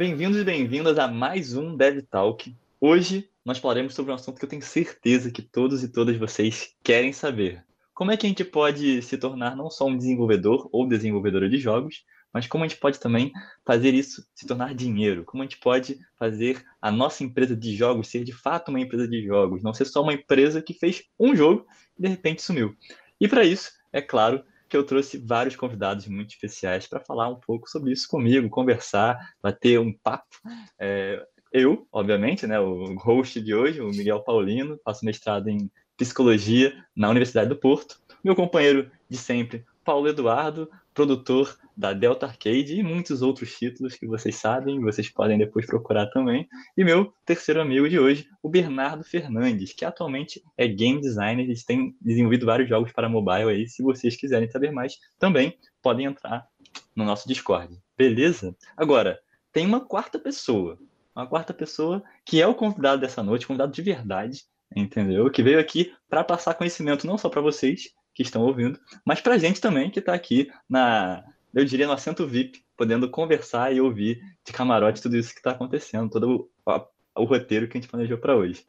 Bem-vindos e bem-vindas a mais um Dev Talk. Hoje nós falaremos sobre um assunto que eu tenho certeza que todos e todas vocês querem saber. Como é que a gente pode se tornar não só um desenvolvedor ou desenvolvedora de jogos, mas como a gente pode também fazer isso se tornar dinheiro? Como a gente pode fazer a nossa empresa de jogos ser de fato uma empresa de jogos, não ser só uma empresa que fez um jogo e de repente sumiu? E para isso, é claro que eu trouxe vários convidados muito especiais para falar um pouco sobre isso comigo, conversar, bater um papo. É, eu, obviamente, né, o host de hoje, o Miguel Paulino, faço mestrado em psicologia na Universidade do Porto. Meu companheiro de sempre, Paulo Eduardo, produtor da Delta Arcade e muitos outros títulos que vocês sabem, vocês podem depois procurar também. E meu terceiro amigo de hoje, o Bernardo Fernandes, que atualmente é game designer e tem desenvolvido vários jogos para mobile aí. Se vocês quiserem saber mais, também podem entrar no nosso Discord. Beleza? Agora, tem uma quarta pessoa. Uma quarta pessoa que é o convidado dessa noite, convidado de verdade, entendeu? Que veio aqui para passar conhecimento não só para vocês, que estão ouvindo, mas para a gente também que está aqui na, eu diria, no assento VIP, podendo conversar e ouvir de camarote tudo isso que está acontecendo, todo o, o, roteiro que a gente planejou para hoje.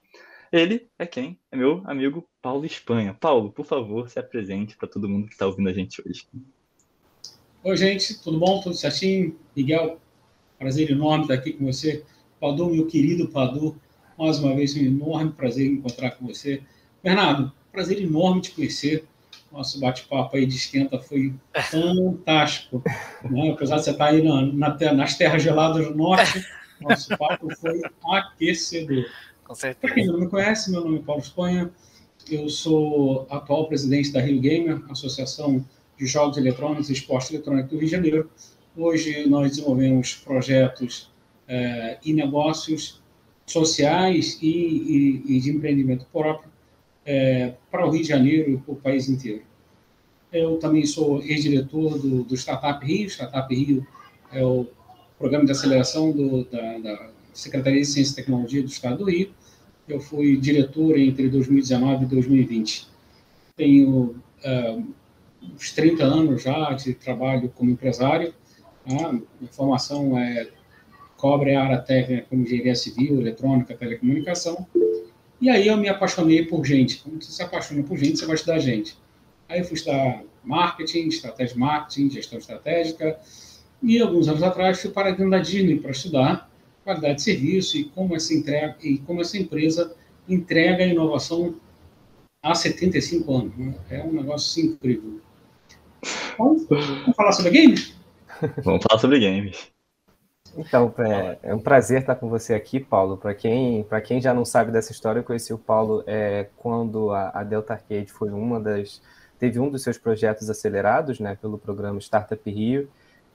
Ele é quem? É meu amigo Paulo Espanha. Paulo, por favor, se apresente para todo mundo que está ouvindo a gente hoje. Oi, gente, tudo bom? Tudo certinho? Miguel, prazer enorme estar aqui com você. Padu, meu querido Padu, mais uma vez, um enorme prazer encontrar com você. Bernardo, prazer enorme te conhecer nosso bate-papo aí de esquenta foi fantástico. Né? Apesar de você estar aí na, na, nas terras geladas do norte, nosso papo foi aquecedor. Com certeza. Para quem não me conhece, meu nome é Paulo Espanha, eu sou atual presidente da Rio Gamer, Associação de Jogos Eletrônicos e Esporte Eletrônico do Rio de Janeiro. Hoje nós desenvolvemos projetos é, e negócios sociais e, e, e de empreendimento próprio é, para o Rio de Janeiro e para o país inteiro. Eu também sou ex-diretor do, do Startup Rio. Startup Rio é o programa de aceleração do, da, da, Secretaria de Ciência e Tecnologia do Estado do Rio. Eu fui diretor entre 2019 e 2020. Tenho uh, uns 30 anos já de trabalho como empresário. Tá? Minha formação é, cobre a área técnica como engenharia civil, eletrônica, telecomunicação e aí eu me apaixonei por gente. Quando você se apaixona por gente, você vai estudar gente. Aí eu fui estudar marketing, estratégia de marketing, gestão estratégica. E alguns anos atrás fui para dentro da Disney para estudar qualidade de serviço e como essa entrega e como essa empresa entrega a inovação há 75 anos. Né? É um negócio incrível. Vamos, vamos falar sobre games? Vamos falar sobre games. Então, é, é, um prazer estar com você aqui, Paulo. Para quem, quem já não sabe dessa história, eu conheci o Paulo é, quando a, a, Delta Arcade foi uma das. Teve um dos seus projetos acelerados né, pelo programa Startup Rio.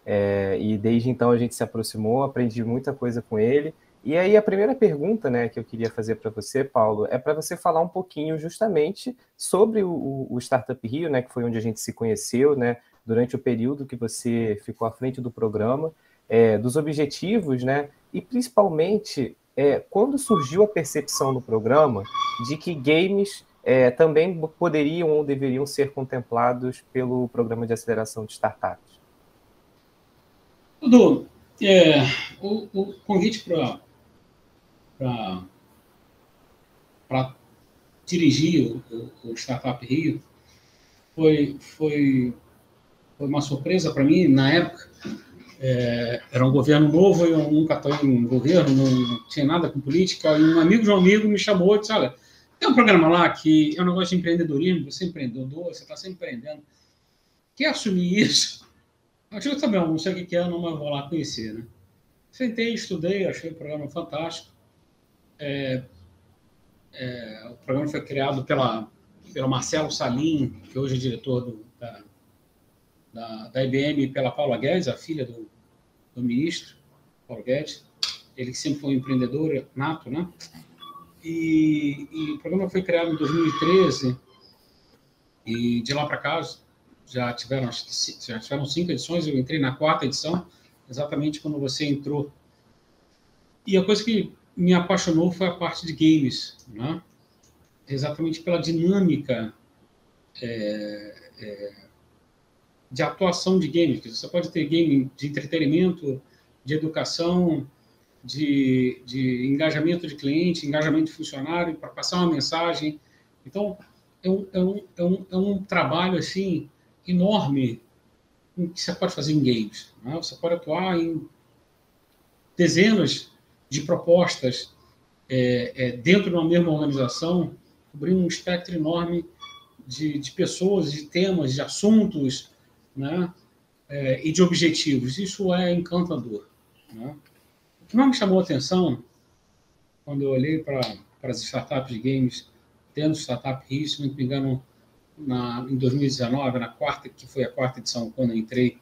É, e desde então a gente se aproximou, aprendi muita coisa com ele. E aí a primeira pergunta né, que eu queria fazer para você, Paulo, é para você falar um pouquinho justamente sobre o, o Startup Rio, né, que foi onde a gente se conheceu, né, durante o período que você ficou à frente do programa é, dos objetivos, né? E principalmente é, quando surgiu a percepção no programa de que games é, também poderiam ou deveriam ser contemplados pelo programa de aceleração de startups. Dudu, é, o, o, convite para dirigir o, o, Startup Rio foi, foi, foi uma surpresa para mim na época, é, era um governo novo, eu nunca estou em governo, não tinha nada com política, e um amigo de um amigo me chamou e disse, olha, tem um programa lá que é um negócio de empreendedorismo, você é empreendedor, você está sempre empreendendo. Quer assumir isso? Disse, tá bom, não sei o que é, não, mas vou lá conhecer, né? Sentei, estudei, achei o programa fantástico. É, é, o programa foi criado pela, pelo Marcelo Salim, que hoje é diretor do, da, da, da IBM pela Paula Guedes, a filha do, do ministro, Paulo Guedes. Ele que sempre foi um empreendedor nato, né? E, e, o programa foi criado em 2013 e de lá para cá já tiveram, já tiveram cinco edições, eu entrei na quarta edição, exatamente quando você entrou. E a coisa que me apaixonou foi a parte de games, né? exatamente pela dinâmica é, é, de atuação de games. Você pode ter game de entretenimento, de educação, de, de engajamento de cliente, engajamento de funcionário, para passar uma mensagem. Então, é um, é um, é um, é um trabalho assim enorme que você pode fazer em games. Né? Você pode atuar em dezenas de propostas é, é, dentro de uma mesma organização, cobrir um espectro enorme de, de pessoas, de temas, de assuntos, né? É, e de objetivos. Isso é encantador. Né? O que mais me chamou a atenção quando eu olhei para as startups de games, tendo Startup Rio, se não me engano, na, em 2019, na quarta, que foi a quarta edição, quando eu entrei,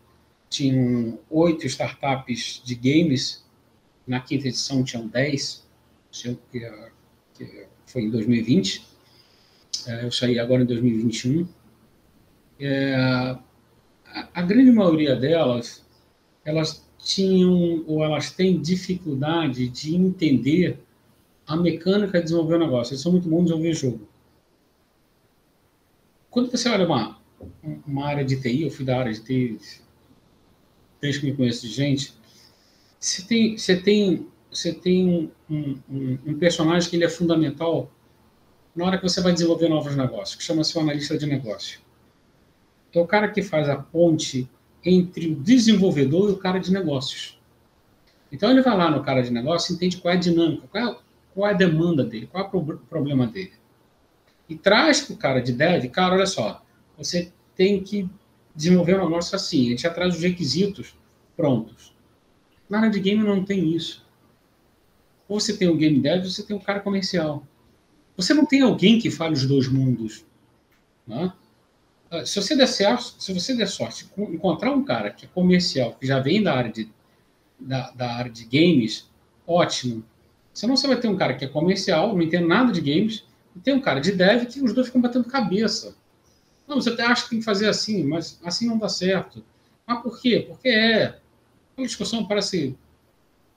tinham oito startups de games, na quinta edição tinham dez, que, foi em 2020, é, eu saí agora em 2021. É, a grande maioria delas, elas tinham ou elas têm dificuldade de entender a mecânica de desenvolver o negócio. Eles são muito bons em desenvolver jogo. Quando você olha uma, uma área de TI, eu fui da área de TI desde que me conheço de gente, você tem, você tem, você tem um, um, um, personagem que ele é fundamental na hora que você vai desenvolver novos negócios, que chama-se o analista de negócio. É o cara que faz a ponte entre o desenvolvedor e o cara de negócios. Então ele vai lá no cara de negócio e entende qual é a dinâmica, qual é, qual é a demanda dele, qual é o problema dele e traz para o cara de dev, cara, olha só, você tem que desenvolver um negócio assim, a gente já traz os requisitos prontos. Na área de game não tem isso. Ou você tem o game dev, ou você tem o cara comercial. Você não tem alguém que fale os dois mundos. Né? Ah, se você der certo, se você der sorte, encontrar um cara que é comercial, que já vem da área de, da, da área de games, ótimo. Senão você vai ter um cara que é comercial, não entende nada de games, e tem um cara de dev que os dois ficam batendo cabeça. Não, você até acha que tem que fazer assim, mas assim não dá certo. Mas por quê? Porque é. Aquela discussão parece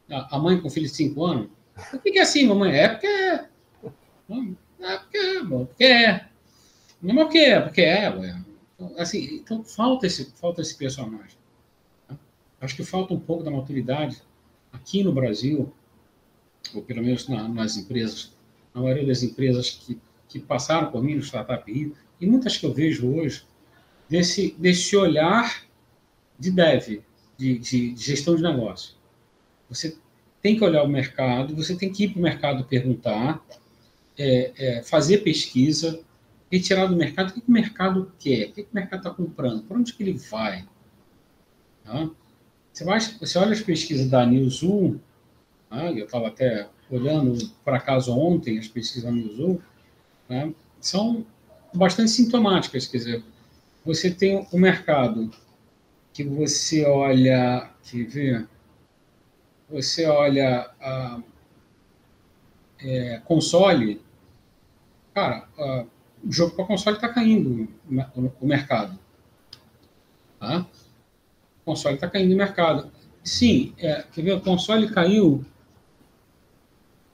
a mãe com filho de 5 anos. Por que, é assim, mamãe? É porque é. É porque é, porque é. Não é porque é, porque é, ué. Então, assim, então falta esse, falta esse personagem. Tá? Acho que falta um pouco da maturidade aqui no Brasil, ou pelo menos na, nas empresas a maioria das empresas que, que passaram por mim no Startup Rio, e muitas que eu vejo hoje, desse, desse olhar de dev, de, de, de gestão de negócio. Você tem que olhar o mercado, você tem que ir para o mercado perguntar, é, é, fazer pesquisa, retirar do mercado o que, que o mercado quer, o que, que o mercado está comprando, para onde que ele vai. Tá? Você, vai, você olha as pesquisas da Newzoo, tá? eu estava até olhando por acaso ontem as pesquisas da Newzoo, né, são bastante sintomáticas. Quer dizer, você tem o mercado que você olha, que vê, você olha a é, console, cara, a, o jogo para console está caindo o mercado. Tá? O console está caindo no mercado. Sim, é, quer ver? O console caiu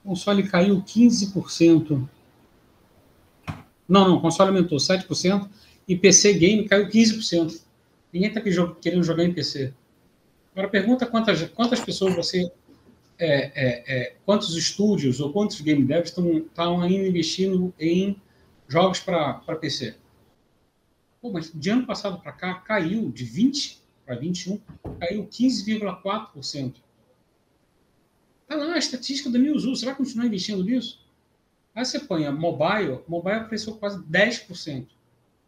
o console caiu 15%. Não, não, o console aumentou 7% e PC Game caiu 15%. Ninguém está querendo jogar em PC. Agora pergunta quantas, quantas pessoas você. É, é, é, quantos estúdios ou quantos game devs estão ainda investindo em jogos para PC? Pô, mas de ano passado para cá caiu de 20 para 21, caiu 15,4%. Está lá a estatística da Newzoo. Você vai continuar investindo nisso? Aí você põe a mobile, mobile cresceu quase 10%.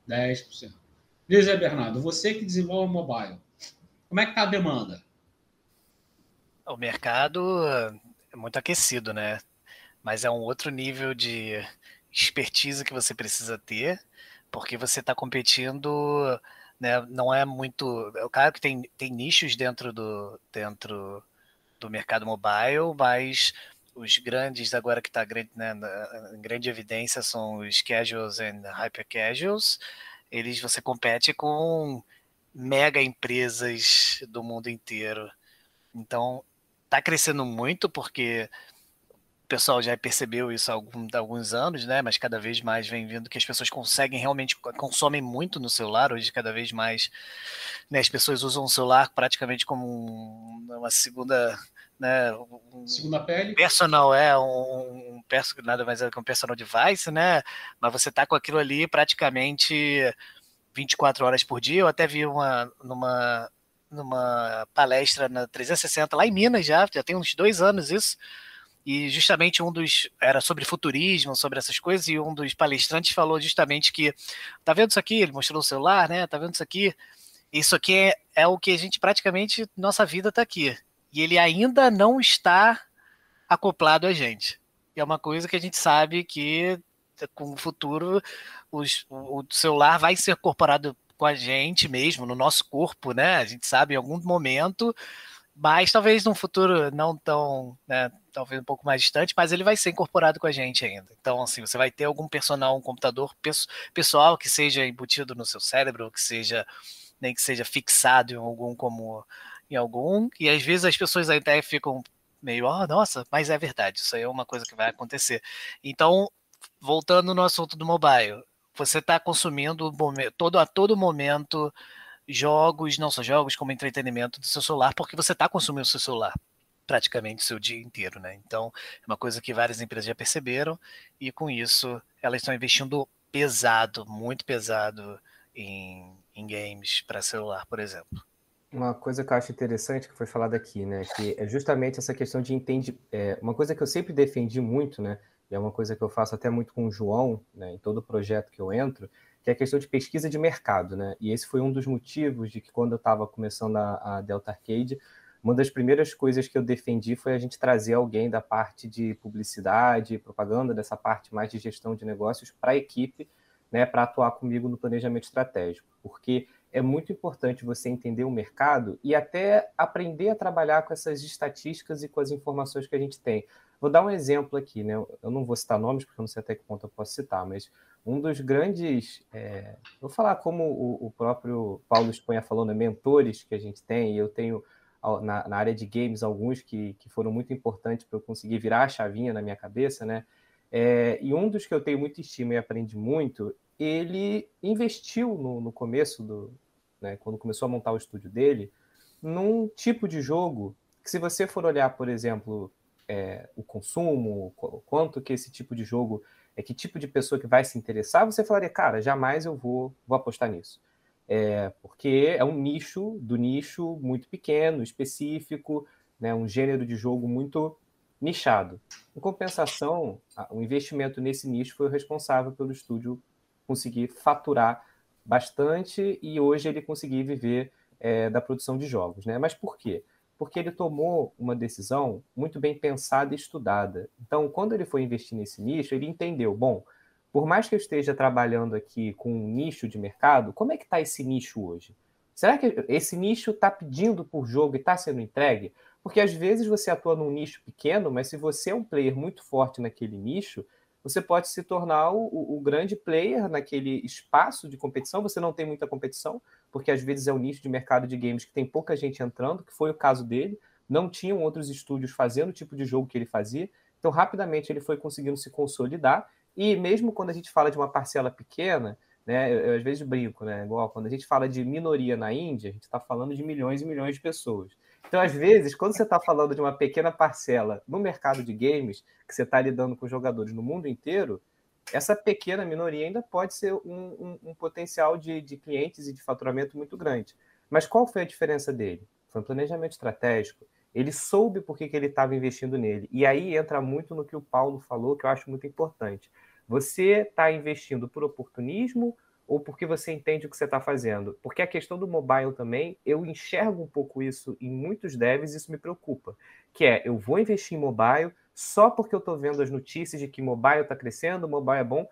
10%. Diz Bernardo, você que desenvolve mobile, como é que está a demanda? O mercado é muito aquecido, né? Mas é um outro nível de expertise que você precisa ter, porque você está competindo, né? Não é muito. É claro que tem, tem nichos dentro do dentro do mercado mobile, mas os grandes agora que está né, em grande evidência são os casuals e hyper casuals. Eles você compete com mega empresas do mundo inteiro. Então está crescendo muito porque o pessoal já percebeu isso há, algum, há alguns anos, né? Mas cada vez mais vem vindo que as pessoas conseguem realmente consomem muito no celular hoje, cada vez mais. Né, as pessoas usam o celular praticamente como uma segunda né? Um, Segunda pele. Personal é um, um nada mais é que um personal device, né? Mas você tá com aquilo ali praticamente 24 horas por dia. Eu até vi uma numa numa palestra na 360 lá em Minas já, já tem uns dois anos isso. E justamente um dos era sobre futurismo, sobre essas coisas, e um dos palestrantes falou justamente que tá vendo isso aqui? Ele mostrou o celular, né? Tá vendo isso aqui? Isso aqui é, é o que a gente praticamente nossa vida tá aqui e ele ainda não está acoplado a gente. E é uma coisa que a gente sabe que com o futuro os, o, celular vai ser incorporado com a gente mesmo, no nosso corpo, né? A gente sabe em algum momento, mas talvez num futuro não tão, né, talvez um pouco mais distante, mas ele vai ser incorporado com a gente ainda. Então, assim, você vai ter algum personal, um computador pessoal que seja embutido no seu cérebro, que seja nem que seja fixado em algum como em algum, e às vezes as pessoas até ficam meio, oh, nossa, mas é verdade, isso aí é uma coisa que vai acontecer. Então, voltando no assunto do mobile, você está consumindo todo, a todo momento jogos, não só jogos, como entretenimento do seu celular, porque você está consumindo o seu celular praticamente o seu dia inteiro, né? Então, é uma coisa que várias empresas já perceberam e com isso elas estão investindo pesado, muito pesado em, em games para celular, por exemplo. Uma coisa que eu acho interessante que foi falada aqui, né, que é justamente essa questão de entender, é, uma coisa que eu sempre defendi muito, né, e é uma coisa que eu faço até muito com o João, né, em todo projeto que eu entro, que é a questão de pesquisa de mercado, né, e esse foi um dos motivos de que quando eu estava começando a, a Delta Arcade, uma das primeiras coisas que eu defendi foi a gente trazer alguém da parte de publicidade, propaganda, dessa parte mais de gestão de negócios para a equipe, né, para atuar comigo no planejamento estratégico, porque é muito importante você entender o mercado e até aprender a trabalhar com essas estatísticas e com as informações que a gente tem. Vou dar um exemplo aqui, né? Eu não vou citar nomes, porque eu não sei até que ponto eu posso citar, mas um dos grandes. É... vou falar como o, o, próprio Paulo Espanha falou, né? Mentores que a gente tem, e eu tenho na, na área de games alguns que, que foram muito importantes para eu conseguir virar a chavinha na minha cabeça, né? É, e um dos que eu tenho muito estima e aprendi muito, ele investiu no, no começo do, né, quando começou a montar o estúdio dele, num tipo de jogo que, se você for olhar, por exemplo, é, o consumo, quanto que esse tipo de jogo é que tipo de pessoa que vai se interessar, você falaria, cara, jamais eu vou, vou apostar nisso. É, porque é um nicho do nicho muito pequeno, específico, né, um gênero de jogo muito nichado. Em compensação, o investimento nesse nicho foi o responsável pelo estúdio conseguir faturar bastante e hoje ele conseguir viver é, da produção de jogos. Né? Mas por quê? Porque ele tomou uma decisão muito bem pensada e estudada. Então, quando ele foi investir nesse nicho, ele entendeu: bom, por mais que eu esteja trabalhando aqui com um nicho de mercado, como é que está esse nicho hoje? Será que esse nicho está pedindo por jogo e está sendo entregue? Porque às vezes você atua num nicho pequeno, mas se você é um player muito forte naquele nicho, você pode se tornar o, o, grande player naquele espaço de competição. Você não tem muita competição, porque às vezes é o nicho de mercado de games que tem pouca gente entrando, que foi o caso dele. Não tinham outros estúdios fazendo o tipo de jogo que ele fazia. Então, rapidamente, ele foi conseguindo se consolidar. E mesmo quando a gente fala de uma parcela pequena, né, eu, eu às vezes brinco, né? Igual quando a gente fala de minoria na Índia, a gente está falando de milhões e milhões de pessoas. Então, às vezes, quando você está falando de uma pequena parcela no mercado de games, que você está lidando com jogadores no mundo inteiro, essa pequena minoria ainda pode ser um, um, um potencial de, de, clientes e de faturamento muito grande. Mas qual foi a diferença dele? Foi um planejamento estratégico. Ele soube por que, que ele estava investindo nele. E aí entra muito no que o Paulo falou, que eu acho muito importante. Você está investindo por oportunismo ou porque você entende o que você está fazendo? Porque a questão do mobile também, eu enxergo um pouco isso em muitos devs e isso me preocupa. Que é, eu vou investir em mobile só porque eu estou vendo as notícias de que mobile está crescendo, mobile é bom,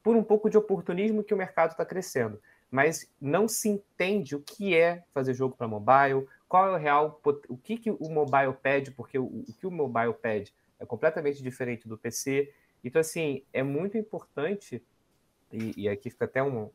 por um pouco de oportunismo que o mercado está crescendo. Mas não se entende o que é fazer jogo para mobile, qual é o real, o que, que o mobile pede, porque o, o que o mobile pede é completamente diferente do PC. Então, assim, é muito importante e, e, aqui fica até um,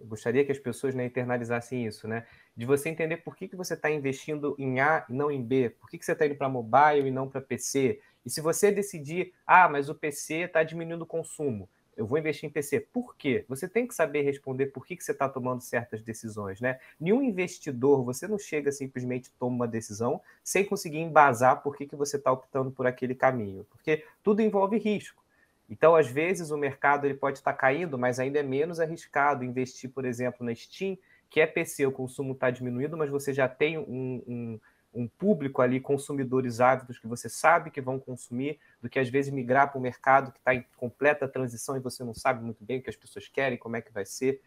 gostaria que as pessoas né, internalizassem isso, né? De você entender por que, que você está investindo em A e não em B, por que, que você está indo para mobile e não para PC. E se você decidir, ah, mas o PC está diminuindo o consumo, eu vou investir em PC. Por quê? Você tem que saber responder por que, que você está tomando certas decisões, né? Nenhum investidor, você não chega simplesmente toma uma decisão sem conseguir embasar por que, que você está optando por aquele caminho, porque tudo envolve risco. Então, às vezes, o mercado ele pode estar tá caindo, mas ainda é menos arriscado investir, por exemplo, na Steam, que é PC, o consumo está diminuindo, mas você já tem um, um um público ali, consumidores ávidos que você sabe que vão consumir, do que às vezes migrar para um mercado que está em completa transição e você não sabe muito bem o que as pessoas querem, como é que vai ser.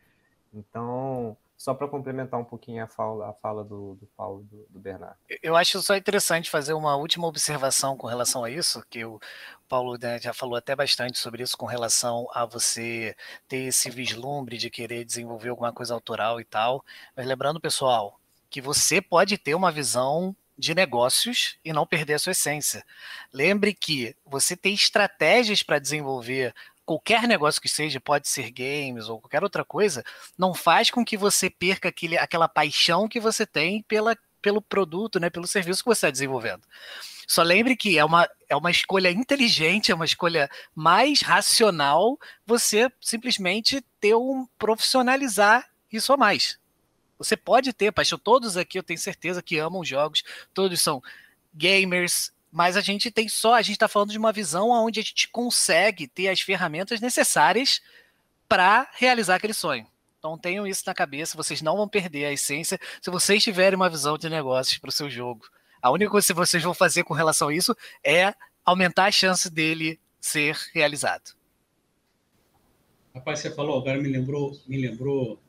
Então, só para complementar um pouquinho a fala, a fala do, do Paulo, do, do, Bernardo. Eu acho só interessante fazer uma última observação com relação a isso, que o Paulo né, já falou até bastante sobre isso, com relação a você ter esse vislumbre de querer desenvolver alguma coisa autoral e tal. Mas lembrando, pessoal, que você pode ter uma visão de negócios e não perder a sua essência. Lembre que você tem estratégias para desenvolver qualquer negócio que seja, pode ser games ou qualquer outra coisa, não faz com que você perca aquele, aquela paixão que você tem pela, pelo produto, né, pelo serviço que você está desenvolvendo. Só lembre que é uma, é uma escolha inteligente, é uma escolha mais racional você simplesmente ter um profissionalizar isso a mais. Você pode ter paixão. Todos aqui eu tenho certeza que amam jogos, todos são gamers, mas a gente tem só, a gente está falando de uma visão onde a gente consegue ter as ferramentas necessárias para realizar aquele sonho. Então tenham isso na cabeça, vocês não vão perder a essência se vocês tiverem uma visão de negócios para o seu jogo. A única coisa que vocês vão fazer com relação a isso é aumentar a chance dele ser realizado. Rapaz, você falou, agora me lembrou, me lembrou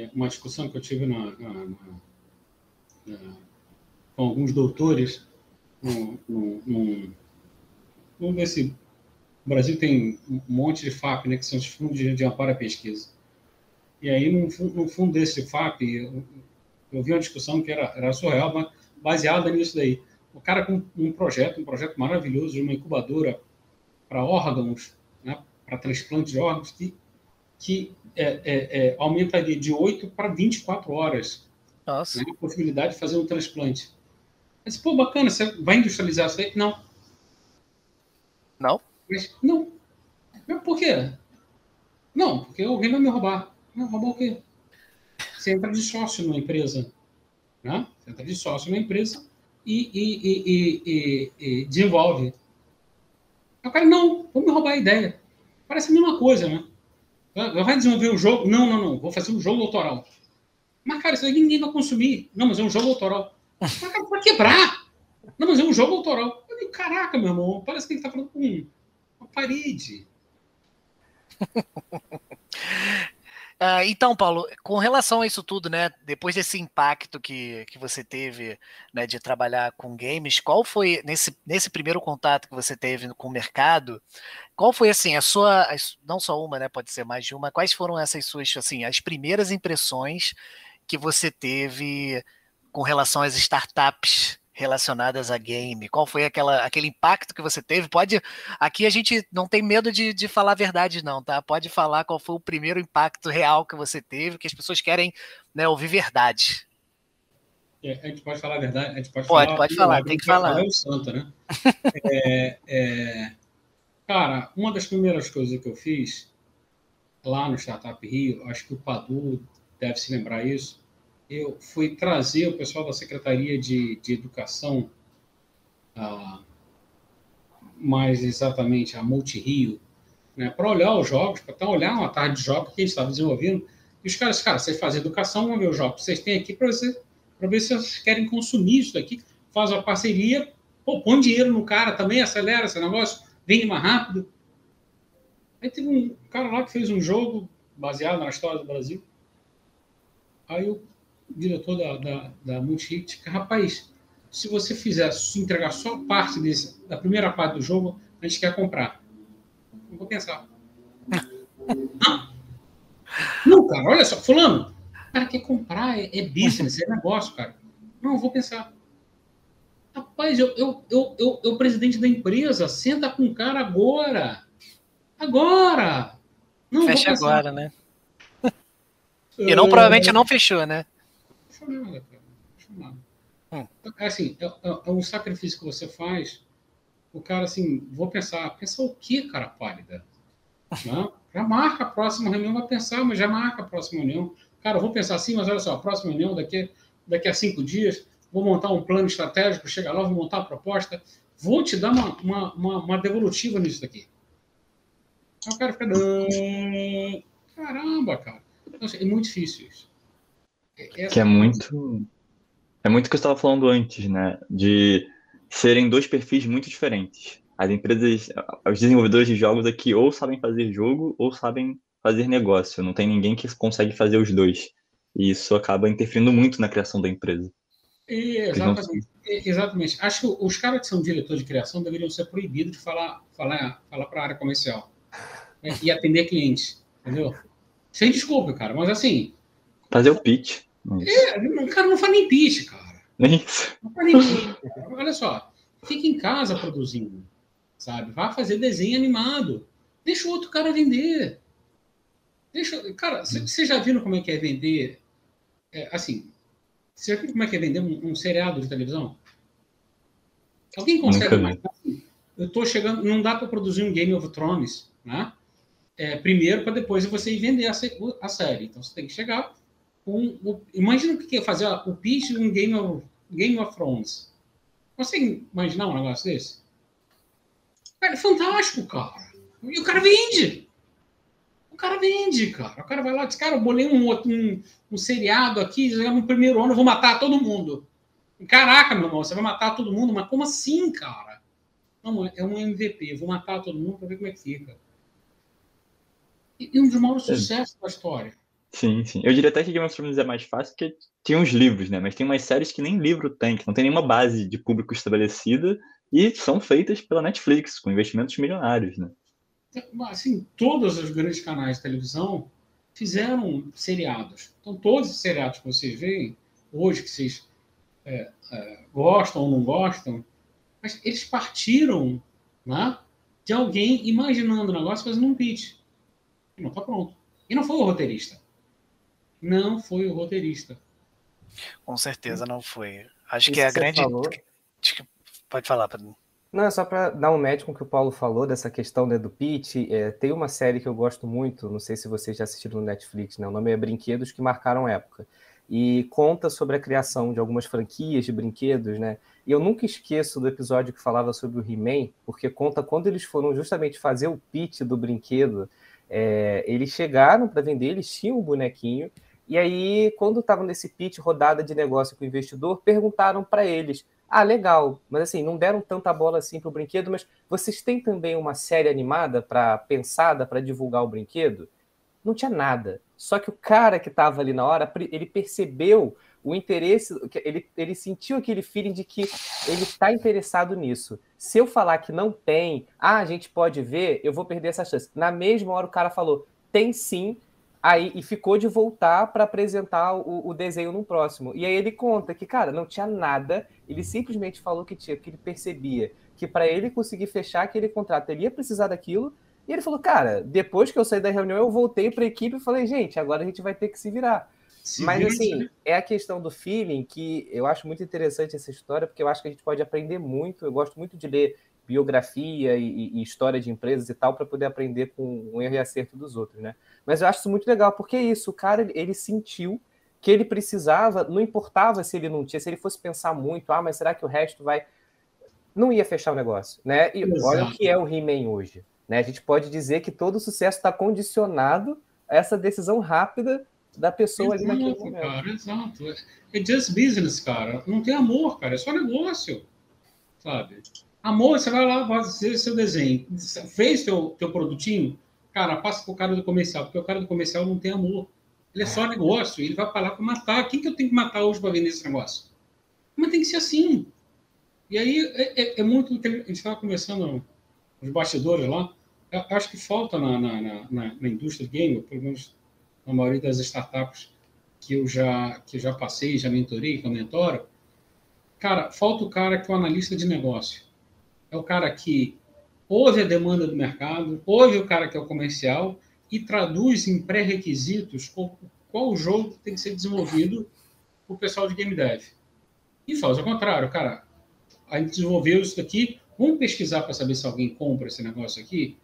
é uma discussão que eu tive na, na, na, com alguns doutores num, num, vamos ver se o Brasil tem um monte de FAP, né, que são os fundos de, de amparo à pesquisa. E aí, no fundo desse FAP, eu, eu, vi uma discussão que era, era surreal, mas baseada nisso daí. O cara com um projeto, um projeto maravilhoso de uma incubadora para órgãos, né, para transplante de órgãos, que que é, é, é, aumentaria de 8 para 24 horas Nossa. Né, a possibilidade de fazer um transplante. Mas, pô, bacana, você vai industrializar isso aí? Não. Não? Mas, não. Mas por quê? Não, porque alguém vai me roubar. Vai roubar o quê? Você entra de sócio numa empresa. Né? Você entra de sócio numa empresa e, e, e, e desenvolve. O cara, não, vou me roubar a ideia. Parece a mesma coisa, né? Vai desenvolver um jogo? Não, não, não. Vou fazer um jogo autoral. Mas, cara, isso aí ninguém vai consumir. Não, mas é um jogo autoral. Mas, cara, vai quebrar. Não, mas é um jogo autoral. Eu digo, caraca, meu irmão, parece que ele está falando com uma parede. Uh, então, Paulo, com relação a isso tudo, né, depois desse impacto que, que você teve né, de trabalhar com games, qual foi, nesse, nesse primeiro contato que você teve com o mercado, qual foi, assim, a sua, não só uma, né, pode ser mais de uma, quais foram essas suas, assim, as primeiras impressões que você teve com relação às startups relacionadas a game? Qual foi aquela, aquele impacto que você teve? Pode. Aqui a gente não tem medo de, de falar a verdade, não, tá? Pode falar qual foi o primeiro impacto real que você teve, que as pessoas querem né, ouvir verdade. É, a gente pode falar a verdade, a gente pode, pode falar. Pode, falar, tem que falar. É o santo, né? é, é, cara, uma das primeiras coisas que eu fiz lá no Startup Rio, acho que o Padu deve se lembrar isso, eu fui trazer o pessoal da Secretaria de, de Educação, ah, mais exatamente a Multirio, né, para olhar os jogos, para olhar uma tarde de jogos que a gente estava desenvolvendo. E os caras, cara, vocês fazem educação, vamos ver os jogos que vocês têm aqui para ver se vocês querem consumir isso daqui. Faz uma parceria, pô, põe dinheiro no cara também, acelera esse negócio, vende mais rápido. Aí teve um cara lá que fez um jogo baseado na história do Brasil. Aí eu diretor da, da, da Multihit, que, rapaz, se você fizer, se entregar só parte desse, da primeira parte do jogo, a gente quer comprar. Não vou pensar. Não, não cara, olha só, fulano, o cara quer comprar, é, é business, é negócio, cara. Não, vou pensar. Rapaz, eu, eu, eu, eu, eu presidente da empresa, senta com o cara agora. Agora! Não, Fecha agora, né? E não, provavelmente não fechou, né? nada, cara. Não nada. Hum. Assim, é, é, é, um sacrifício que você faz. O cara, assim, vou pensar, pensar o que, cara pálida? Né? Já marca a próxima reunião, vai pensar, mas já marca a próxima reunião. Cara, vou pensar assim, mas olha só, a próxima reunião daqui, daqui a cinco dias, vou montar um plano estratégico, chega lá, vou montar a proposta, vou te dar uma, uma, uma, uma devolutiva nisso daqui. Aí o cara fica, caramba, cara. Então, assim, é muito difícil isso. Essa que é muito. É muito o que eu estava falando antes, né? De serem dois perfis muito diferentes. As empresas, os desenvolvedores de jogos aqui ou sabem fazer jogo ou sabem fazer negócio. Não tem ninguém que consegue fazer os dois. E isso acaba interferindo muito na criação da empresa. Exatamente. Exatamente. Acho que os caras que são diretores de criação deveriam ser proibidos de falar, falar, falar para a área comercial né? e atender clientes, entendeu? Sem desculpa, cara, mas assim. Fazer o pitch. É, o cara não faz nem pitch, cara. Isso. Não faz nem pitch. Olha só, fica em casa produzindo, sabe? Vá fazer desenho animado. Deixa o outro cara vender. Deixa, cara, vocês já viram como é que é vender? É, assim, você já viu como é que é vender um, um seriado de televisão? Alguém consegue mais? Assim, eu estou chegando, não dá para produzir um Game of Thrones, né? É, primeiro para depois você ir vender a, a, série. Então você tem que chegar com. O, imagina o que é fazer o pitch de um Game of, Game of Thrones. Consegue imaginar um negócio desse? Cara, é fantástico, cara. E o cara vende. O cara vende, cara. O cara vai lá e diz, cara, eu bolei um, um, um seriado aqui, no primeiro ano eu vou matar todo mundo. Caraca, meu irmão, você vai matar todo mundo? Mas como assim, cara? Não, é um MVP, eu vou matar todo mundo para ver como é que fica. E, um dos maiores é. sucessos da história. Sim, sim. Eu diria até que Game of Thrones é mais fácil porque tem uns livros, né? Mas tem umas séries que nem livro tem, que não tem nenhuma base de público estabelecida e são feitas pela Netflix, com investimentos milionários, né? Assim, todos os grandes canais de televisão fizeram seriados. Então, todos os seriados que vocês veem hoje, que vocês é, é, gostam ou não gostam, mas eles partiram né, de alguém imaginando o negócio fazendo um pitch. E não está pronto. E não foi o roteirista. Não foi o roteirista. Com certeza não foi. Acho Isso que é a grande. Falou... Pode falar, Pedro. Não, é só para dar um médico com o que o Paulo falou dessa questão né, do pitch. É, tem uma série que eu gosto muito, não sei se vocês já assistiram no Netflix, né? O nome é Brinquedos que Marcaram Época. E conta sobre a criação de algumas franquias de brinquedos, né? E eu nunca esqueço do episódio que falava sobre o He-Man, porque conta quando eles foram justamente fazer o pitch do brinquedo, é, eles chegaram para vender, eles tinham o um bonequinho, e aí, quando estavam nesse pitch rodada de negócio com o investidor, perguntaram para eles ah, legal, mas assim, não deram tanta bola assim para o brinquedo, mas vocês têm também uma série animada para pensada para divulgar o brinquedo? Não tinha nada. Só que o cara que estava ali na hora, ele percebeu o interesse, ele, ele sentiu aquele feeling de que ele está interessado nisso. Se eu falar que não tem, ah, a gente pode ver, eu vou perder essa chance. Na mesma hora o cara falou, tem sim, Aí, e ficou de voltar para apresentar o, o, desenho no próximo. E aí ele conta que, cara, não tinha nada, ele simplesmente falou que tinha, que ele percebia que para ele conseguir fechar aquele contrato, ele ia precisar daquilo. E ele falou, cara, depois que eu saí da reunião, eu voltei para a equipe e falei, gente, agora a gente vai ter que se virar. Se Mas, assim, é a questão do feeling que eu acho muito interessante essa história, porque eu acho que a gente pode aprender muito. Eu gosto muito de ler biografia e, e história de empresas e tal, para poder aprender com o erro e acerto dos outros, né? Mas eu acho isso muito legal, porque é isso, o cara, ele sentiu que ele precisava, não importava se ele não tinha, se ele fosse pensar muito, ah, mas será que o resto vai... Não ia fechar o negócio, né? E Exato. olha o que é o He-Man hoje, né? A gente pode dizer que todo o sucesso está condicionado a essa decisão rápida da pessoa exato, ali naquele momento. Cara, exato. É just business, cara. Não tem amor, cara. É só negócio, sabe? Amor, você vai lá fazer seu desenho. Fez teu, teu produtinho? Cara, passa para o cara do comercial, porque o cara do comercial não tem amor. Ele é só negócio, ele vai falar para matar. Quem que eu tenho que matar hoje para vender esse negócio? Mas tem que ser assim. E aí é, é, é muito. A gente estava conversando os bastidores lá. Eu acho que falta na, na, na, na indústria de game, pelo menos na maioria das startups que eu já, que eu já passei, já mentorei, que eu mentoro. Cara, falta o cara que é o analista de negócio é o cara que ouve a demanda do mercado, ouve o cara que é o comercial e traduz em pré-requisitos qual, qual jogo tem que ser desenvolvido para o pessoal de game dev. E faz ao contrário, cara. A gente desenvolveu isso daqui, vamos pesquisar para saber se alguém compra esse negócio aqui,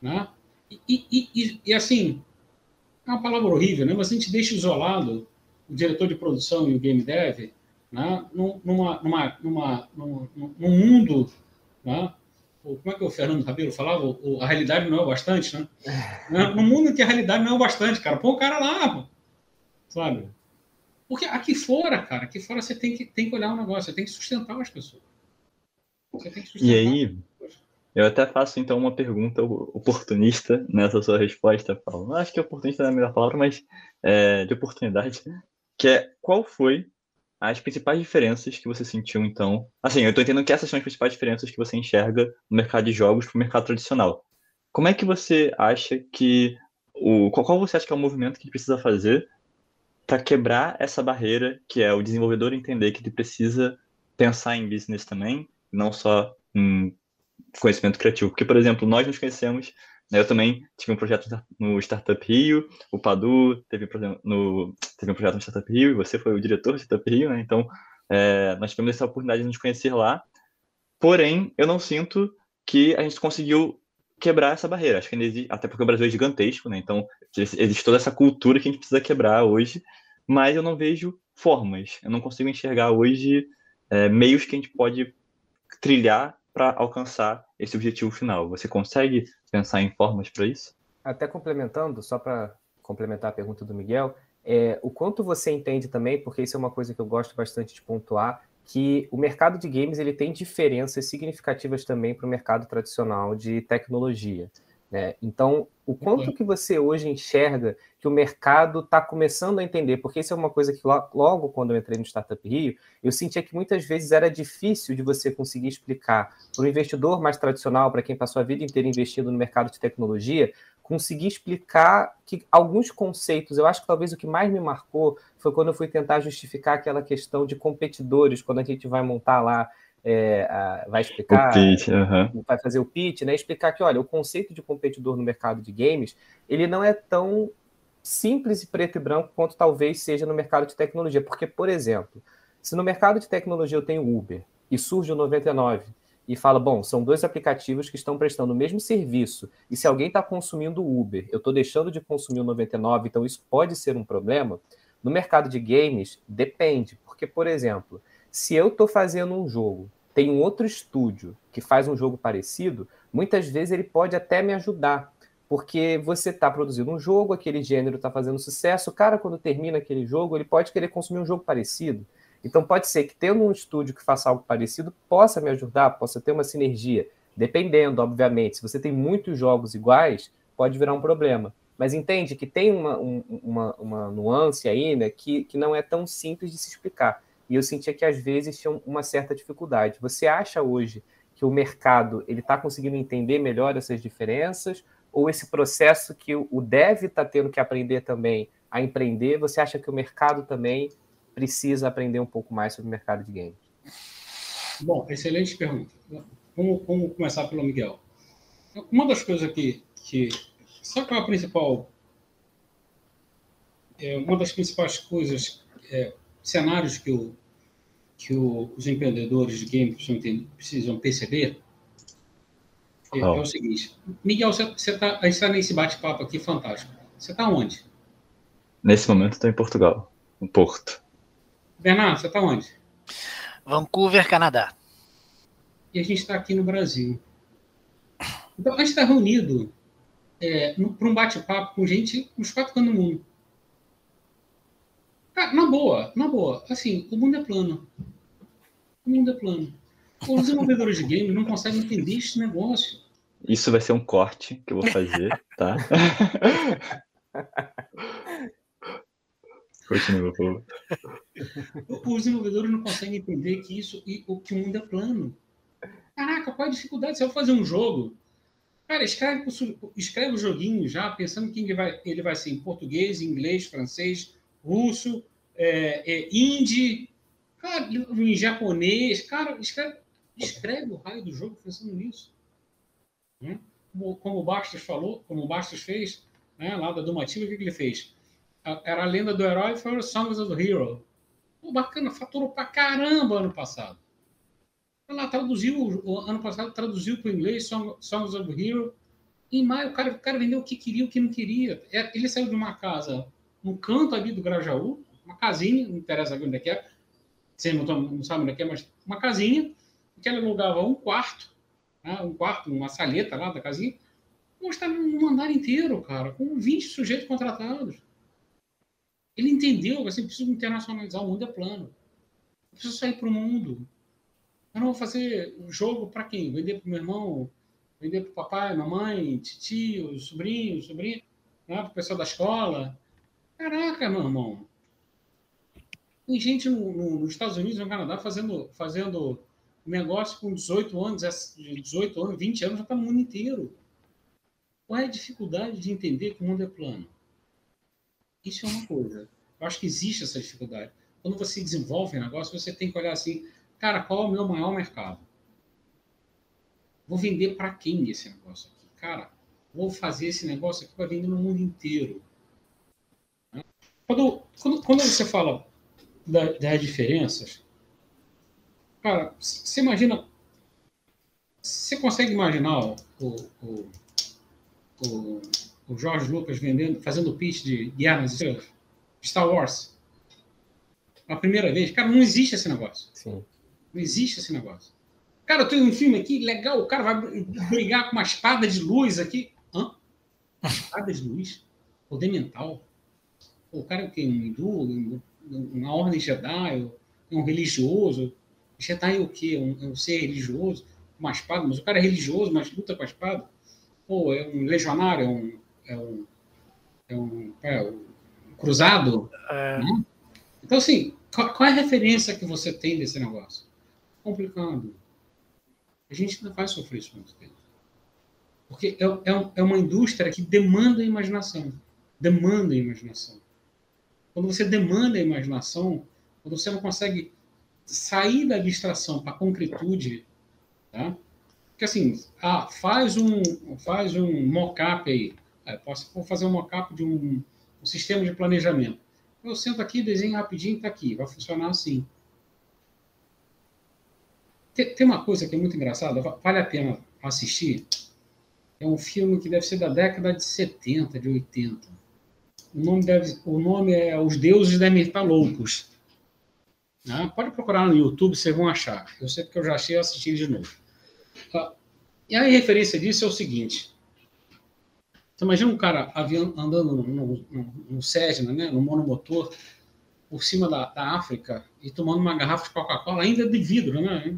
né? E, e, e, e, assim, é uma palavra horrível, né? Mas a gente deixa isolado o diretor de produção e o game dev né? numa, numa, numa, num, num mundo né? como é que o Fernando Rabelo falava? O, a realidade não é o bastante, né? No mundo em que a realidade não é o bastante, cara. Põe o cara lá, sabe? Porque aqui fora, cara, aqui fora você tem que, tem que olhar um negócio, você tem que sustentar as pessoas. Você tem que sustentar. E aí, eu até faço então uma pergunta oportunista nessa sua resposta, Paulo. Não acho que oportunista é a melhor palavra, mas é, de oportunidade, que é qual foi as principais diferenças que você sentiu, então. Assim, eu estou entendendo que essas são as principais diferenças que você enxerga no mercado de jogos para o mercado tradicional. Como é que você acha que. O, qual você acha que é o movimento que ele precisa fazer para quebrar essa barreira, que é o desenvolvedor entender que ele precisa pensar em business também, não só em conhecimento criativo? Porque, por exemplo, nós nos conhecemos eu também tive um projeto no Startup Rio, o Padu teve, no, teve um projeto no Startup Rio, e você foi o diretor do Startup Rio, né? Então, é, nós tivemos essa oportunidade de nos conhecer lá. Porém, eu não sinto que a gente conseguiu quebrar essa barreira. Acho que ainda existe, até porque o Brasil é gigantesco, né? Então, existe toda essa cultura que a gente precisa quebrar hoje, mas eu não vejo formas. Eu não consigo enxergar hoje é, meios que a gente pode trilhar para alcançar esse objetivo final. Você consegue pensar em formas para isso? Até complementando, só para complementar a pergunta do Miguel, é, o quanto você entende também, porque isso é uma coisa que eu gosto bastante de pontuar, que o mercado de games ele tem diferenças significativas também para o mercado tradicional de tecnologia. Né? Então, o quanto que você hoje enxerga que o mercado está começando a entender? Porque isso é uma coisa que logo quando eu entrei no Startup Rio, eu sentia que muitas vezes era difícil de você conseguir explicar para o investidor mais tradicional, para quem passou a vida inteira investindo no mercado de tecnologia, conseguir explicar que alguns conceitos, eu acho que talvez o que mais me marcou foi quando eu fui tentar justificar aquela questão de competidores, quando a gente vai montar lá é, a, vai explicar, pitch, vai fazer o pitch, né? Explicar que, olha, o conceito de competidor no mercado de games, ele não é tão simples e preto e branco quanto talvez seja no mercado de tecnologia. Porque, por exemplo, se no mercado de tecnologia eu tenho Uber e surge o 99 e fala, bom, são dois aplicativos que estão prestando o mesmo serviço, e se alguém está consumindo o Uber, eu estou deixando de consumir o 99, então isso pode ser um problema. No mercado de games, depende, porque, por exemplo, se eu estou fazendo um jogo, tem um outro estúdio que faz um jogo parecido, muitas vezes ele pode até me ajudar, porque você está produzindo um jogo, aquele gênero está fazendo sucesso, o cara, quando termina aquele jogo, ele pode querer consumir um jogo parecido. Então, pode ser que tendo um estúdio que faça algo parecido possa me ajudar, possa ter uma sinergia. Dependendo, obviamente. Se você tem muitos jogos iguais, pode virar um problema. Mas entende que tem uma, uma, uma nuance aí né, que, que não é tão simples de se explicar e eu sentia que às vezes tinha uma certa dificuldade. Você acha hoje que o mercado ele está conseguindo entender melhor essas diferenças ou esse processo que o dev está tendo que aprender também a empreender, você acha que o mercado também precisa aprender um pouco mais sobre o mercado de games? Bom, excelente pergunta. Vamos, vamos começar pelo Miguel. Uma das coisas que, que sabe qual é a principal é, uma das principais coisas é, cenários que, o, que o, os empreendedores de game precisam, precisam perceber é, é, o seguinte. Miguel, você, você tá, a gente está nesse bate-papo aqui fantástico. Você está onde? Nesse momento estou em Portugal, no Porto. Bernardo, você está onde? Vancouver, Canadá. E a gente está aqui no Brasil. Então, a gente está reunido é, para um bate-papo com gente nos quatro cantos do mundo. Cara, na boa, na boa. Assim, o mundo é plano. O mundo é plano. Os desenvolvedores de game não conseguem entender esse negócio. Isso vai ser um corte que eu vou fazer, tá? Continua, por favor. Os desenvolvedores não conseguem entender que isso que o mundo é plano. Caraca, qual a dificuldade? Se eu fazer um jogo, cara, escreve, escreve o joguinho já pensando que ele vai, ele vai ser em português, inglês, francês, russo, é, é, hindi, cara, em japonês. Cara, escreve, escreve o raio do jogo pensando nisso. Né? Como, como o Bastos falou, como o Bastos fez, né, lá da Domativa, o que, que ele fez? Era a lenda do herói, foi o Songs of the Hero. Pô, bacana, faturou pra caramba ano passado. Ela traduziu, ano passado traduziu para o inglês Songs of the Hero. Em maio, o cara, o cara vendeu o que queria, o que não queria. É, ele saiu de uma casa no canto ali do Grajaú, uma casinha, não interessa onde é que é, você não, não sabe onde é que é, mas uma casinha, que ele alugava um quarto, né, um quarto, uma saleta lá da casinha, hoje está num andar inteiro, cara, com 20 sujeitos contratados. Ele entendeu que assim, preciso internacionalizar, o mundo é plano. Eu preciso sair para o mundo. Eu não vou fazer um jogo para quem? Vender para o meu irmão, vender para o papai, mamãe, tio, sobrinho, sobrinha, né, para o pessoal da escola. Caraca, meu irmão. Tem gente no, no, nos Estados Unidos, no Canadá, fazendo, fazendo negócio com 18 anos, 18 anos, 20 anos, já está no mundo inteiro. Qual é a dificuldade de entender que o mundo é plano? Isso é uma coisa. Eu acho que existe essa dificuldade. Quando você desenvolve um negócio, você tem que olhar assim, cara, qual é o meu maior mercado? Vou vender para quem esse negócio aqui? Cara, vou fazer esse negócio aqui para vender no mundo inteiro. Quando, quando, quando você fala da, das diferenças, cara, você imagina. Você consegue imaginar o, o, o, o Jorge Lucas vendendo, fazendo pitch de Guerra nas Estrelas? Star Wars. A primeira vez. Cara, não existe esse negócio. Sim. Não existe esse negócio. Cara, eu tenho um filme aqui, legal, o cara vai brigar com uma espada de luz aqui. Hã? Espada de luz? Poder mental? O cara é o quê? Um hindu? Uma ordem Jedi? Um religioso? Jedi é o quê? Um, um ser religioso? Uma espada? Mas o cara é religioso, mas luta com a espada? Ou é um legionário? É um, é um, é um, é um cruzado? É... Né? Então, assim, qual, qual, é a referência que você tem desse negócio? Complicando. A gente não vai sofrer isso muito tempo. Porque é, é, é uma indústria que demanda imaginação. Demanda imaginação. Quando você demanda a imaginação, quando você não consegue sair da abstração para a concretude, tá? Porque assim, ah, faz um, faz um mock-up aí. Ah, eu posso vou fazer um mock-up de um, um, sistema de planejamento. Eu sento aqui, desenho rapidinho, está aqui. Vai funcionar assim. Tem, tem uma coisa que é muito engraçada, vale a pena assistir. É um filme que deve ser da década de 70, de 80 o nome, deve, o nome é Os Deuses Devem Estar Loucos. Né? Pode procurar no YouTube, vocês vão achar. Eu sei porque eu já achei e assisti de novo. Ah, e a referência disso é o seguinte. Você imagina um cara andando no, no, no Cessna, né, no monomotor, por cima da, da, África e tomando uma garrafa de Coca-Cola, ainda de vidro, né?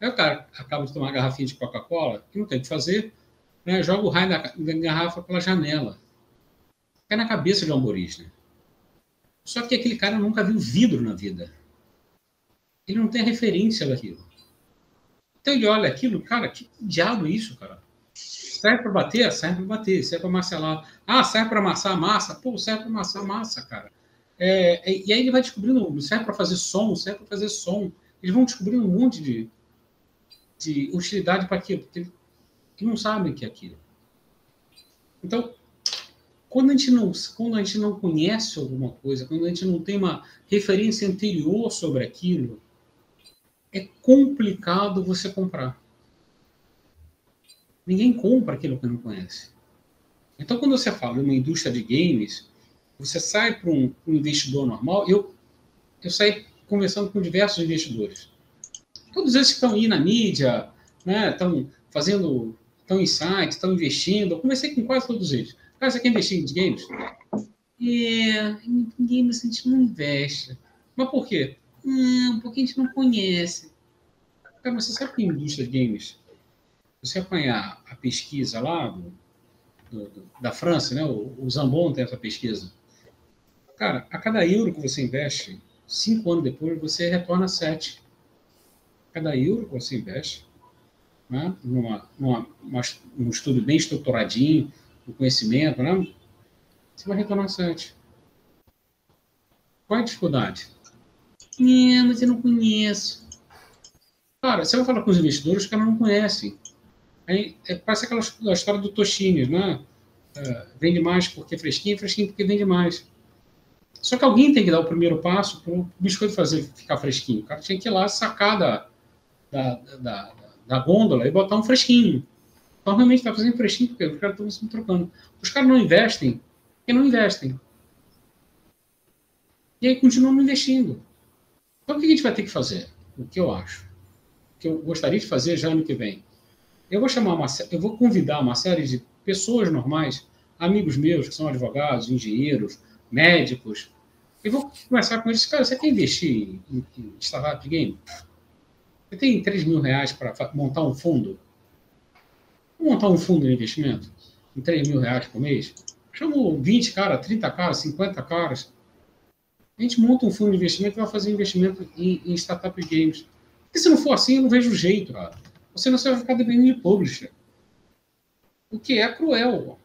Aí o cara acaba de tomar uma garrafinha de Coca-Cola, que não tem o que fazer, né, joga o raio da, da garrafa pela janela cai na cabeça de um aborígene. Só que aquele cara nunca viu vidro na vida. Ele não tem referência daquilo. Então ele olha aquilo, cara, que diabo é isso, cara? Serve para bater? Serve para bater. Serve para marcelar. Ah, serve para amassar massa? Pô, serve para amassar massa, cara. É, é, e aí ele vai descobrindo, serve para fazer som, serve para fazer som. Eles vão descobrindo um monte de, de utilidade para aquilo, porque não sabem o que é aquilo. Então, quando a gente não, quando a gente não conhece alguma coisa, quando a gente não tem uma referência anterior sobre aquilo, é complicado você comprar. Ninguém compra aquilo que não conhece. Então, quando você fala de uma indústria de games, você sai para um, um, investidor normal. Eu, eu saí conversando com diversos investidores. Todos esses que estão aí na mídia, né, estão fazendo, estão em sites, estão investindo. Eu conversei com quase todos eles. Cara, você quer investir em games? É, em games a gente não investe. Mas por quê? Não, porque a gente não conhece. Cara, você sabe que a indústria de games, você apanhar a pesquisa lá do, do, da França, né? O, o Zambon tem essa pesquisa. Cara, a cada euro que você investe, cinco anos depois, você retorna sete. Cada euro que você investe, né? numa, numa, uma, um estudo bem estruturadinho, o conhecimento, né? Você vai retornar 7. Qual é a dificuldade? É, mas eu não conheço. Cara, você vai falar com os investidores, os caras não conhecem. Aí, é, parece aquela história do Toshines, né? É, vende mais porque é fresquinho, fresquinho porque vende mais. Só que alguém tem que dar o primeiro passo para o biscoito fazer ficar fresquinho. O cara tinha que ir lá sacar da, da, da, da gôndola e botar um fresquinho. Realmente está fazendo empréstimo porque os caras estão se trocando. Os caras não investem porque não investem. E aí continuam investindo. Então, o que a gente vai ter que fazer? O que eu acho? O que eu gostaria de fazer já ano que vem? Eu vou chamar uma, eu vou convidar uma série de pessoas normais, amigos meus que são advogados, engenheiros, médicos, e vou conversar com eles. Cara, você quer investir em, em startup game? Você tem 3 mil reais para montar um fundo? Montar um fundo de investimento? Em 3 mil reais por mês? Chamo 20 caras, 30 caras, 50 caras. A gente monta um fundo de investimento e vai fazer investimento em, em startup games. Porque se não for assim, eu não vejo jeito, cara. Você não vai ficar dependendo de publisher. O que é cruel.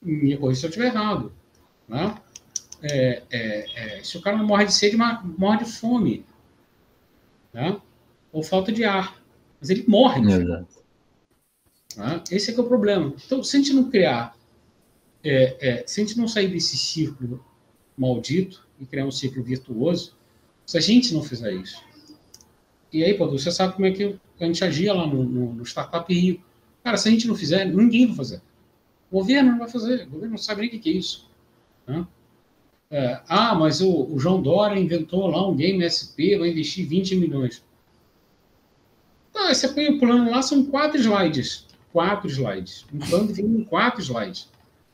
Me corrija se eu estiver errado. Né? É, é, é, se o cara não morre de sede, morre de fome. Né? Ou falta de ar. Mas ele morre. Exato. Né? Esse é que é o problema. Então, se a gente não criar, é, é, se a gente não sair desse círculo maldito e criar um círculo virtuoso, se a gente não fizer isso. E aí, Paulo, você sabe como é que a gente agia lá no, no, no Startup Rio. Cara, se a gente não fizer, ninguém vai fazer. O governo não vai fazer, o governo não sabe nem o que é isso. Né? É, ah, mas o, o, João Dória inventou lá um game SP, vai investir 20 milhões. Tá, você põe o plano lá, são quatro slides. Quatro slides. Um plano vem em quatro slides.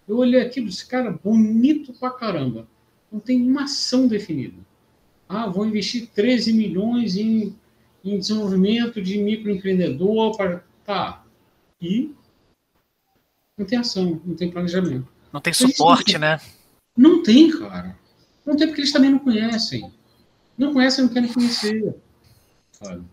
Eu olhei aquilo, esse cara bonito pra caramba. Não tem uma ação definida. Ah, vou investir 13 milhões em, em desenvolvimento de microempreendedor. Para... Tá, e não tem ação, não tem planejamento. Não tem suporte, não tem. né? Não tem, cara. Não tem porque eles também não conhecem. Não conhecem, não querem conhecer. Sabe?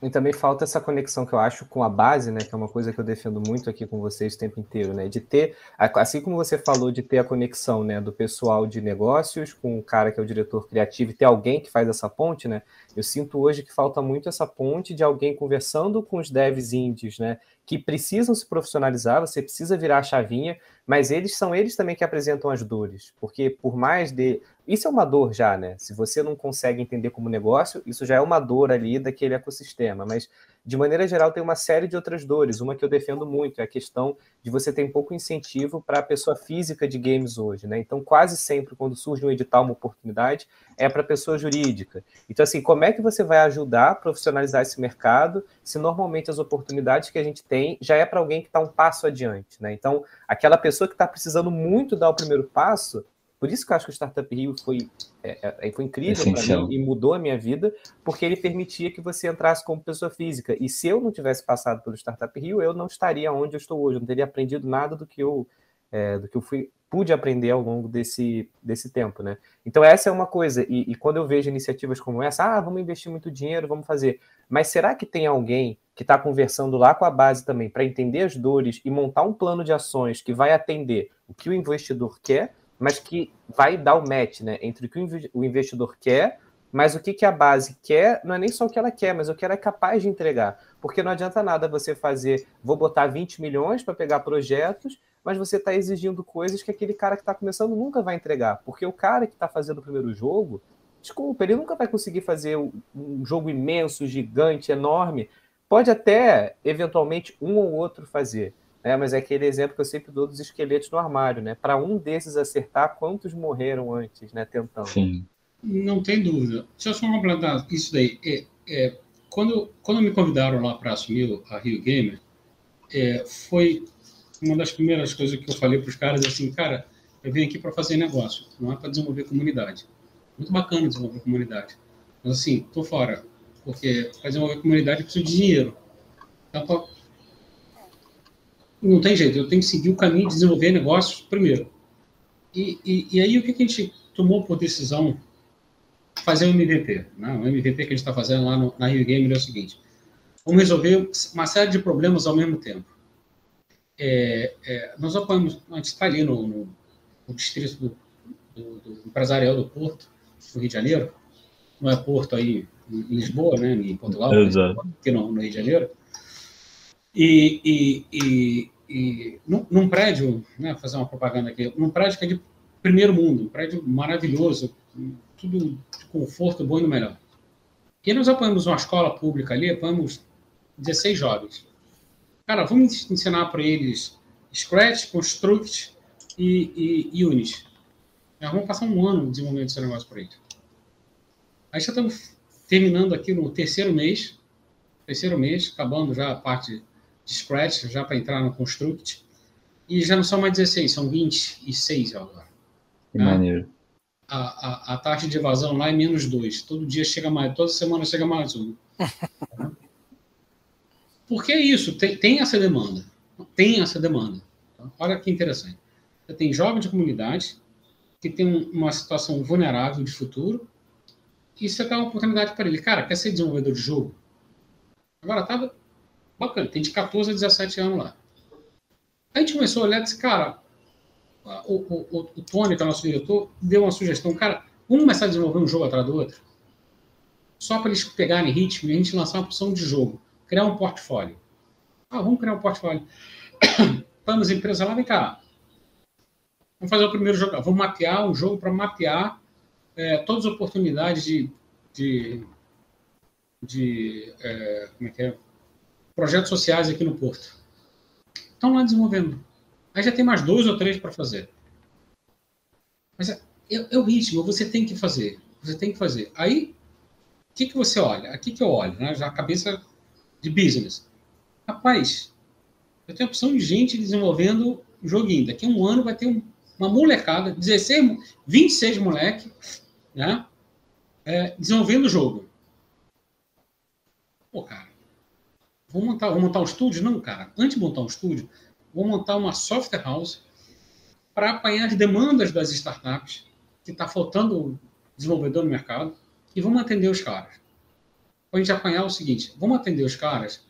E também falta essa conexão que eu acho com a base, né? Que é uma coisa que eu defendo muito aqui com vocês o tempo inteiro, né? De ter, assim como você falou, de ter a conexão, né? Do pessoal de negócios com o cara que é o diretor criativo e ter alguém que faz essa ponte, né? Eu sinto hoje que falta muito essa ponte de alguém conversando com os devs indies, né? Que precisam se profissionalizar, você precisa virar a chavinha, mas eles são eles também que apresentam as dores, porque por mais de. Isso é uma dor já, né? Se você não consegue entender como negócio, isso já é uma dor ali daquele ecossistema, mas de maneira geral, tem uma série de outras dores. Uma que eu defendo muito é a questão de você ter pouco incentivo para a pessoa física de games hoje, né? Então, quase sempre, quando surge um edital, uma oportunidade, é para a pessoa jurídica. Então, assim, como é que você vai ajudar a profissionalizar esse mercado se normalmente as oportunidades que a gente tem já é para alguém que está um passo adiante, né? Então, aquela pessoa que está precisando muito dar o primeiro passo, por isso que eu acho que o Startup Rio foi, é, é, foi incrível para mim e mudou a minha vida, porque ele permitia que você entrasse como pessoa física. E se eu não tivesse passado pelo Startup Rio, eu não estaria onde eu estou hoje, eu não teria aprendido nada do que eu, é, do que eu fui, pude aprender ao longo desse, desse tempo. Né? Então, essa é uma coisa. E, e quando eu vejo iniciativas como essa, ah, vamos investir muito dinheiro, vamos fazer. Mas será que tem alguém que está conversando lá com a base também para entender as dores e montar um plano de ações que vai atender o que o investidor quer? Mas que vai dar o match né, entre o que o investidor quer, mas o que, que a base quer não é nem só o que ela quer, mas o que ela é capaz de entregar. Porque não adianta nada você fazer, vou botar 20 milhões para pegar projetos, mas você está exigindo coisas que aquele cara que está começando nunca vai entregar. Porque o cara que está fazendo o primeiro jogo, desculpa, ele nunca vai conseguir fazer um jogo imenso, gigante, enorme. Pode até, eventualmente, um ou outro fazer é, mas é aquele exemplo que eu sempre dou dos esqueletos no armário, né? Para um desses acertar, quantos morreram antes, né? Tentando. Sim. Não tem dúvida. Deixa eu só completar isso daí. É, é, quando, quando me convidaram lá para assumir a Rio Gamer, é, foi uma das primeiras coisas que eu falei para os caras assim, cara, eu vim aqui para fazer negócio, não é para desenvolver comunidade. Muito bacana desenvolver comunidade. Mas assim, tô fora, porque para desenvolver comunidade eu preciso de dinheiro. Então, não tem jeito, eu tenho que seguir o caminho de desenvolver negócios primeiro. E, e, e aí o que, a gente tomou por decisão? Fazer um MVP. Né? O MVP que a gente está fazendo lá no, na Rio Gamer é o seguinte: vamos resolver uma série de problemas ao mesmo tempo. É, é, nós apoiamos, a gente está ali no, no, no distrito do, do, do, empresarial do Porto, no Rio de Janeiro, não é Porto aí em Lisboa, né, em Portugal, Exato. aqui no, no Rio de Janeiro, e, e, e, e num, num, prédio, né, fazer uma propaganda aqui, num prédio que é de primeiro mundo, um prédio maravilhoso, tudo de conforto bom e no melhor. E nós apoiamos uma escola pública ali, apoiamos 16 jovens. cara, vamos ensinar para eles Scratch, Construct e, e, Unity. É, vamos passar um ano desenvolvendo esse negócio para eles. Aí já estamos terminando aqui no terceiro mês, terceiro mês, acabando já a parte de Scratch, já para entrar no Construct. E já não são mais 16, são 26 agora. Que né? maneiro. A, a, a, taxa de evasão lá é menos 2. Todo dia chega mais, toda semana chega mais um. Porque é isso, tem, tem essa demanda. Tem essa demanda. Olha que interessante. Você tem jovens de comunidade que tem uma situação vulnerável de futuro e você dá uma oportunidade para ele. Cara, quer ser desenvolvedor de jogo? Agora, tava bacana, tem de 14 a 17 anos lá. A gente começou a olhar e disse, cara, o, o, o, Tony, que é o nosso diretor, deu uma sugestão, cara, vamos começar a desenvolver um jogo atrás do outro? Só para eles pegarem ritmo e a gente lançar uma opção de jogo, criar um portfólio. Ah, vamos criar um portfólio. Vamos, empresa lá, vem cá. Vamos fazer o primeiro jogo. Vamos mapear um jogo para mapear é, todas as oportunidades de, de, de é, como é que é? Projetos sociais aqui no Porto. Estão lá desenvolvendo. Aí já tem mais dois ou três para fazer. Mas é, é, é, o ritmo, você tem que fazer. Você tem que fazer. Aí, o que, que você olha? Aqui que eu olho, né? já a cabeça de business. Rapaz, eu tenho a opção de gente desenvolvendo joguinho. Daqui a um ano vai ter um, uma molecada, 16, 26 moleque, né? É, desenvolvendo o jogo. Pô, cara, vou montar, vou montar um estúdio? Não, cara. Antes de montar um estúdio, vou montar uma software house para apanhar as demandas das startups, que está faltando desenvolvedor no mercado, e vamos atender os caras. Para a gente apanhar o seguinte, vamos atender os caras,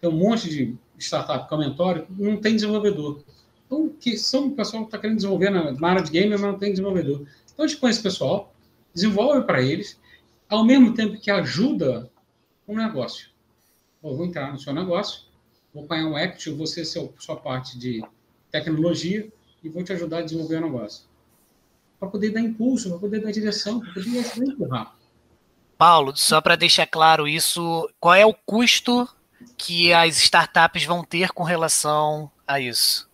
tem um monte de startup comentório não tem desenvolvedor. Então, que são o pessoal que está querendo desenvolver na, na, área de game, mas não tem desenvolvedor. Então, a gente põe esse pessoal, desenvolve para eles, ao mesmo tempo que ajuda o negócio. Vou entrar no seu negócio, vou apanhar um equity, você ser sua parte de tecnologia e vou te ajudar a desenvolver o negócio. Para poder dar impulso, para poder dar direção, para poder empurrar. Paulo, só para deixar claro isso, qual é o custo que as startups vão ter com relação a isso?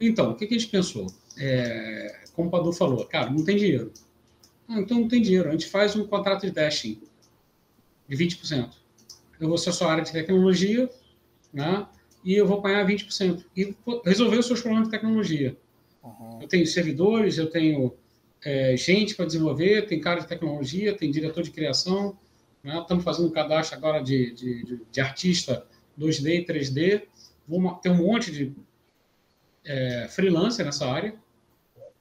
Então, o que, a gente pensou? É, como o Padu falou, cara, não tem dinheiro. Ah, então não tem dinheiro. A gente faz um contrato de testing de 20%. Eu vou ser sua área de tecnologia, né? E eu vou apanhar 20%. E resolver os seus problemas de tecnologia. Uhum. Eu tenho servidores, eu tenho é, gente para desenvolver, tem cara de tecnologia, tem diretor de criação, né? Estamos fazendo um cadastro agora de, de, de, de artista 2D e 3D. Vamos ter um monte de é, freelancer nessa área.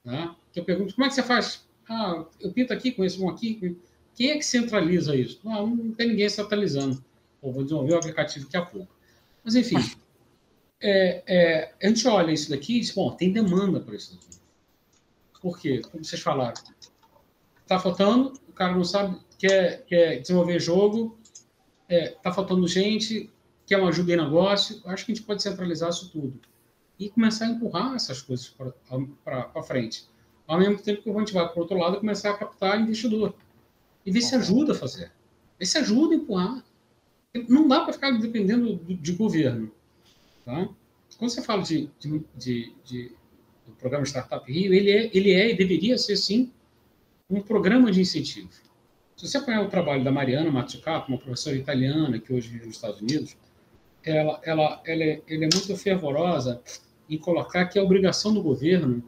Né? Que eu pergunto, como é que você faz? Ah, eu pinto aqui, conheço um aqui. Quem é que centraliza isso? Não, não tem ninguém centralizando. Ou vou desenvolver o aplicativo daqui a pouco. Mas, enfim, é, é, a gente olha isso daqui e diz, bom, tem demanda por isso daqui. Por quê? Como vocês falaram. Está faltando, o cara não sabe quer, quer desenvolver jogo, é, tá faltando gente, quer uma ajuda em negócio, acho que a gente pode centralizar isso tudo e começar a empurrar essas coisas para frente. Ao mesmo tempo que a gente vai para o outro lado começar a captar investidor. E ver se ajuda a fazer. Ver se ajuda a empurrar. Não dá para ficar dependendo de, de governo. Tá? Quando você fala de, de, de, do programa Startup Rio, ele é, ele é e deveria ser, sim, um programa de incentivo. Se você apanhar o trabalho da Mariana Mazzucato, uma professora italiana que hoje vive nos Estados Unidos, ela, ela, ela, é, ela é muito fervorosa em colocar que a obrigação do governo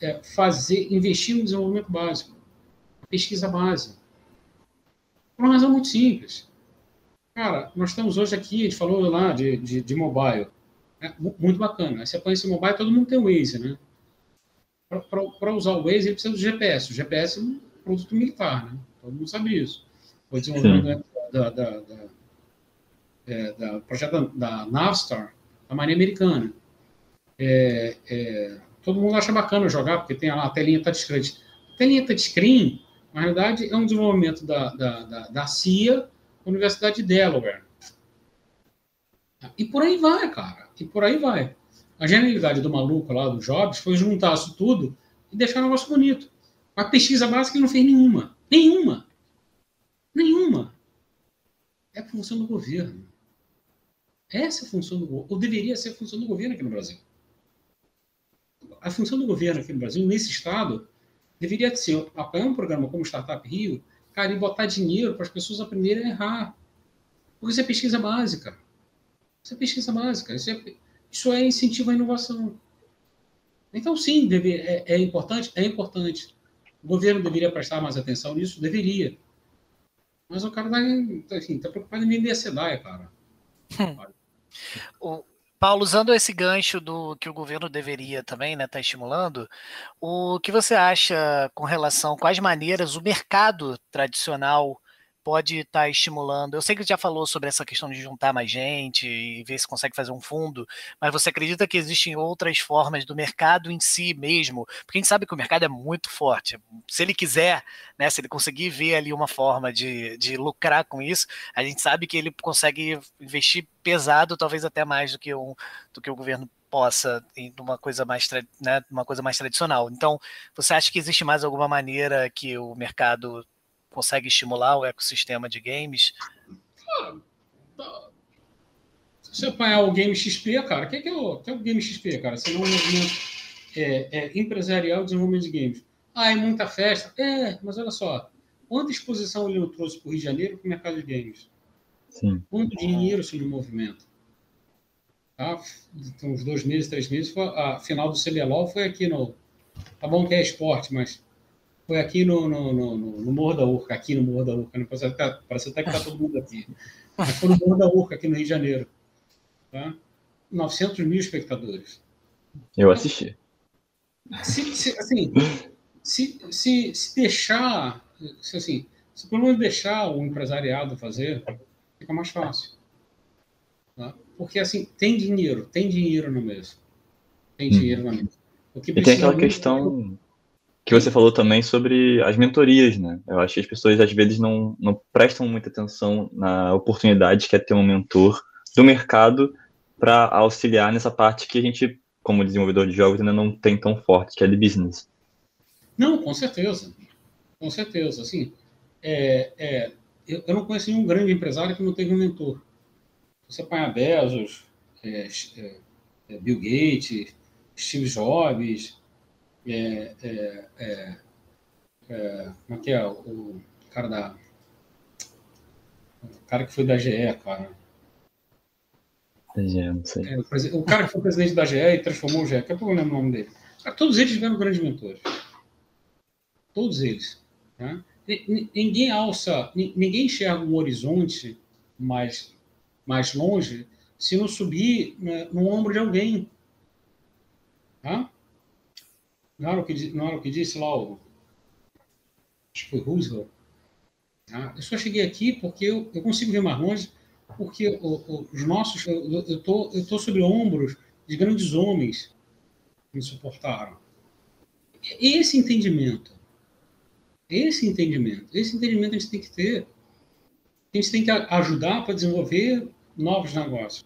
é fazer, investir no desenvolvimento básico, pesquisa base. Por uma razão muito simples. Cara, nós estamos hoje aqui, a gente falou lá de, de, de mobile. É muito bacana. Aí você põe esse mobile, todo mundo tem o Waze, né? Para usar o Waze, ele precisa do GPS. O GPS é um produto militar, né? Todo mundo sabe isso. Foi desenvolvido da, da, da, é, da, projeto da Navstar, da Marinha Americana. É, é, todo mundo acha bacana jogar, porque tem a, a telinha touchscreen. A telinha touchscreen, na realidade, é um desenvolvimento da, da, da, da CIA, Universidade de Delaware. E por aí vai, cara. E por aí vai. A genialidade do maluco lá, do Jobs, foi juntar isso tudo e deixar o negócio bonito. A pesquisa básica ele não fez nenhuma. Nenhuma. Nenhuma. É a função do governo. Essa é a função do ou deveria ser a função do governo aqui no Brasil. A função do governo aqui no Brasil, nesse estado, deveria ser apoiar um programa como Startup Rio, cara, e botar dinheiro para as pessoas aprenderem a errar. Porque isso é pesquisa básica. Isso é pesquisa básica. Isso é, isso é incentivo à inovação. Então, sim, deve, é, é importante? É importante. O governo deveria prestar mais atenção nisso? Deveria. Mas o cara está assim, tá preocupado em vender a SEDAI, cara. Hum. O, Paulo, usando esse gancho do que o governo deveria também estar né, tá estimulando, o que você acha com relação, quais maneiras o mercado tradicional pode estar tá estimulando? Eu sei que já falou sobre essa questão de juntar mais gente e ver se consegue fazer um fundo, mas você acredita que existem outras formas do mercado em si mesmo? Porque a gente sabe que o mercado é muito forte. Se ele quiser, né, se ele conseguir ver ali uma forma de, de lucrar com isso, a gente sabe que ele consegue investir pesado, talvez até mais do que, um, do que o governo possa em uma coisa mais né, uma coisa mais tradicional. Então, você acha que existe mais alguma maneira que o mercado consegue estimular o ecossistema de games? Se você apanhar o Game XP, cara, o que, é, o, que é o Game XP, cara? Você não é um movimento é, é, empresarial de desenvolvimento de games. Ah, é muita festa. É, mas olha só. Quanta exposição ele trouxe para o Rio de Janeiro para o mercado de games? Sim. Quanto dinheiro se no movimento? Tá? Então, uns dois meses, três meses, a final do CBLOL foi aqui no. Tá bom que é esporte, mas foi aqui no, no, no, no Morro da Urca, aqui no Morro da Urca, né? parece, até, parece até que está todo mundo aqui. Mas foi no Morro da Urca, aqui no Rio de Janeiro. Tá? 900 mil espectadores. Eu assisti. Se, se assim, se, se, se deixar, se, assim, se pelo menos deixar o empresariado fazer, fica mais fácil. Tá? Porque, assim, tem dinheiro, tem dinheiro no mês. Tem dinheiro hum. na mesa. E tem aquela questão que você falou também sobre as mentorias, né? Eu acho que as pessoas às vezes não, não prestam muita atenção na oportunidade que é ter um mentor do mercado para auxiliar nessa parte que a gente, como desenvolvedor de jogos, ainda não tem tão forte, que é de business. Não, com certeza. Com certeza. Assim, é, é, eu, eu, não conheço nenhum grande empresário que não teve um mentor. Você põe Bezos, é, é, é, Bill Gates, Steve Jobs, é, é, é, é, como é que é? O cara da. O cara que foi da GE, cara. Da GE, não sei. É, o, cara que foi presidente da GE e transformou o GE, que eu não lembro o nome dele. todos eles tiveram grandes mentores. Todos eles. Né? Ninguém alça, ninguém enxerga um horizonte mais, mais longe se não subir né, no ombro de alguém. Tá? Não era o que, não era o que disse lá o. Acho que foi Roosevelt. Ah, eu só cheguei aqui porque eu, eu consigo ver mais longe, porque o, o, os nossos. Eu estou eu tô sobre ombros de grandes homens que me suportaram. Esse entendimento, esse entendimento, esse entendimento a gente tem que ter. A gente tem que ajudar para desenvolver novos negócios.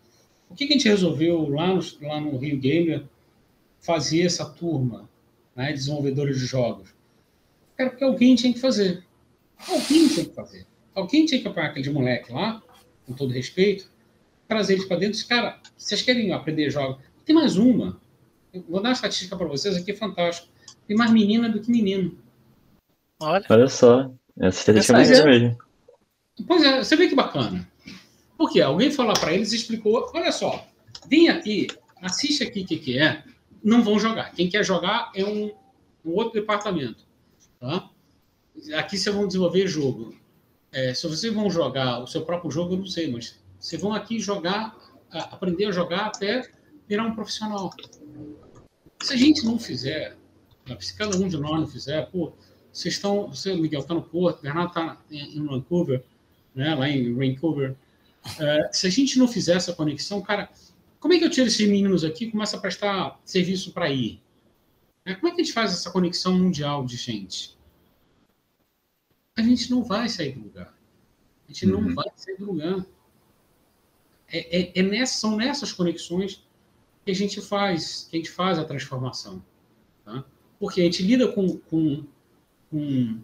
O que, que a gente resolveu lá no, lá no Rio Gamer fazer essa turma? Né, desenvolvedores de jogos. Era porque alguém tinha que fazer. Alguém tinha que fazer. Alguém tinha que apoiar aquele moleque lá, com todo respeito, trazer eles para dentro e dizer, cara, vocês querem aprender jogos? Tem mais uma. Eu vou dar uma estatística para vocês aqui, é fantástico. Tem mais menina do que menino. Olha, Olha só. Essa estatística é, é mesmo. Pois é, você vê que bacana. Porque alguém falou para eles e explicou: olha só, vem aqui, assiste aqui o que, que é, não vão jogar. Quem quer jogar é um, um outro departamento. Tá? Aqui vocês vão desenvolver jogo. É, se vocês vão jogar o seu próprio jogo, eu não sei, mas vocês vão aqui jogar, aprender a jogar até virar um profissional. Se a gente não fizer, se cada um de nós não fizer, pô, vocês estão, você, Miguel, está no Porto, Bernardo está em Vancouver, né, lá em Vancouver. É, se a gente não fizer essa conexão, cara, como é que eu tiro esses meninos aqui e começo a prestar serviço para ir? É, como é que a gente faz essa conexão mundial de gente? A gente não vai sair do lugar. A gente uhum. não vai sair do lugar. É, é, é nessa, são nessas conexões que a gente faz, que a gente faz a transformação. Tá? Porque a gente lida com, com, com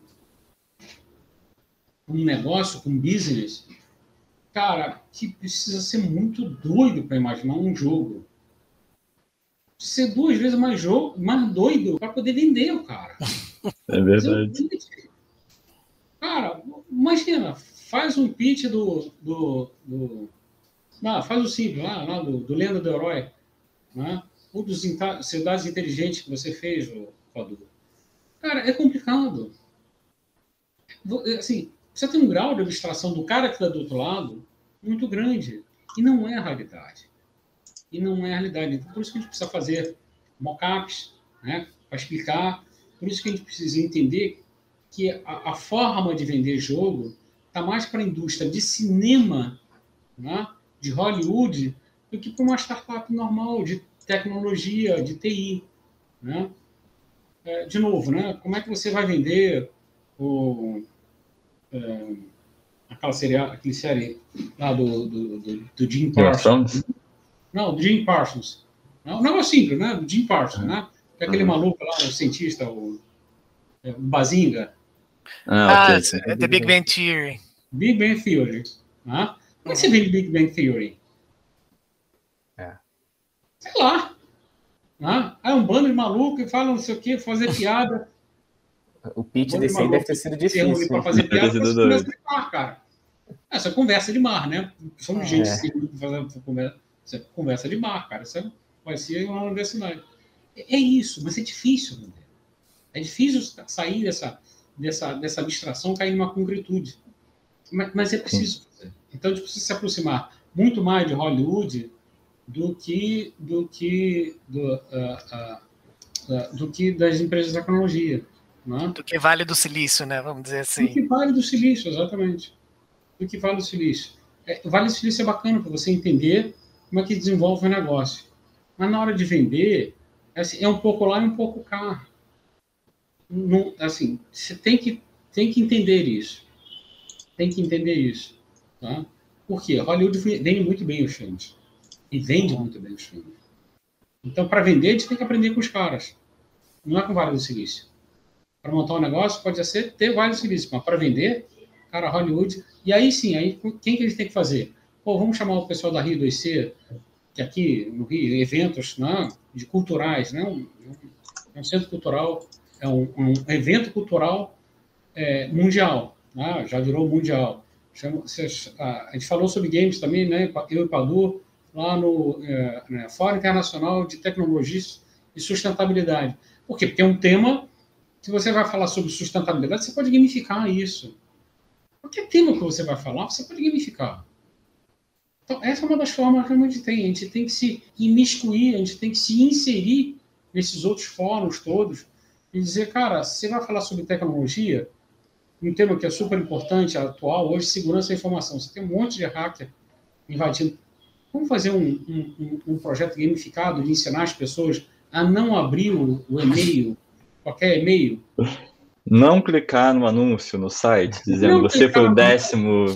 um negócio, com um business, cara, que precisa ser muito doido para imaginar um jogo. Ser duas vezes mais, jogo, mais doido para poder vender o cara. É verdade. Cara, imagina, faz um pitch do. do, do não, faz o simples lá, lá do, do Lenda do Herói. Né? Ou dos cidades inteligentes que você fez, Padu. Cara, é complicado. Assim, você tem um grau de abstração do cara que está do outro lado muito grande. E não é a realidade. E não é a realidade. Então, por isso que a gente precisa fazer mockups, né, para explicar. Por isso que a gente precisa entender que a, a forma de vender jogo está mais para a indústria de cinema, né, de Hollywood, do que para uma startup normal de tecnologia, de TI. Né? É, de novo, né, como é que você vai vender o é, aquela série, aquele série lá do, do, do, do Jim Parsons. Não, do Jim Parsons. Não, um negócio simples, né? Do Jim Parsons, uhum. né? Que é aquele uhum. maluco lá, o cientista, o, é, o Bazinga. Ah, ah okay. The Big Bang Theory. Big Bang Theory. Né? Como é que você vende Big Bang Theory? É. Sei lá. Né? É um bando de maluco que fala não sei o quê, fazer piada. O pitch desse aí deve ter sido difícil. Para fazer piada, mar, cara. Essa conversa de mar, né? Somos é. gente assim, fazendo conversa, conversa de mar, cara. Isso vai ser uma universidade. É, é isso, mas é difícil, né? É difícil sair dessa, dessa, dessa abstração, cair numa concretude. Mas, mas é preciso fazer. Então, a gente precisa se aproximar muito mais de Hollywood do que do que do, uh, uh, uh, do que das empresas de tecnologia. Né? Do que Vale do Silício, né? Vamos dizer assim. Do que Vale do Silício, exatamente. Do que Vale do Silício. É, o Vale do Silício é bacana para você entender como é que desenvolve o negócio. Mas na hora de vender, é, assim, é um pouco lá e um pouco cá. Não, assim, você tem que, tem que entender isso. Tem que entender isso. Tá? Por quê? Hollywood vende muito bem os filmes. E vende muito bem os filmes. Então, para vender, a gente tem que aprender com os caras. Não é com o Vale do Silício para montar um negócio pode ser ter vários serviços, mas para vender, cara, Hollywood. E aí sim, aí quem que eles têm que fazer? Pô, vamos chamar o pessoal da Rio 2C, que aqui no Rio, eventos né, de culturais, né, um, um centro cultural, é um, um evento cultural é, mundial, né, já virou mundial. Chama, a gente falou sobre games também, né, eu e Padu, lá no é, né, Fórum Internacional de Tecnologias e Sustentabilidade. Por quê? Porque é um tema se você vai falar sobre sustentabilidade, você pode gamificar isso. Qualquer tema que você vai falar, você pode gamificar. Então, essa é uma das formas que a gente tem. A gente tem que se imiscuir, a gente tem que se inserir nesses outros fóruns todos e dizer, cara, você vai falar sobre tecnologia, um tema que é super importante, atual, hoje, segurança da informação. Você tem um monte de hacker invadindo. Vamos fazer um, um, um projeto gamificado de ensinar as pessoas a não abrir o, o e-mail qualquer e-mail. Não clicar no anúncio no site dizendo não você foi o décimo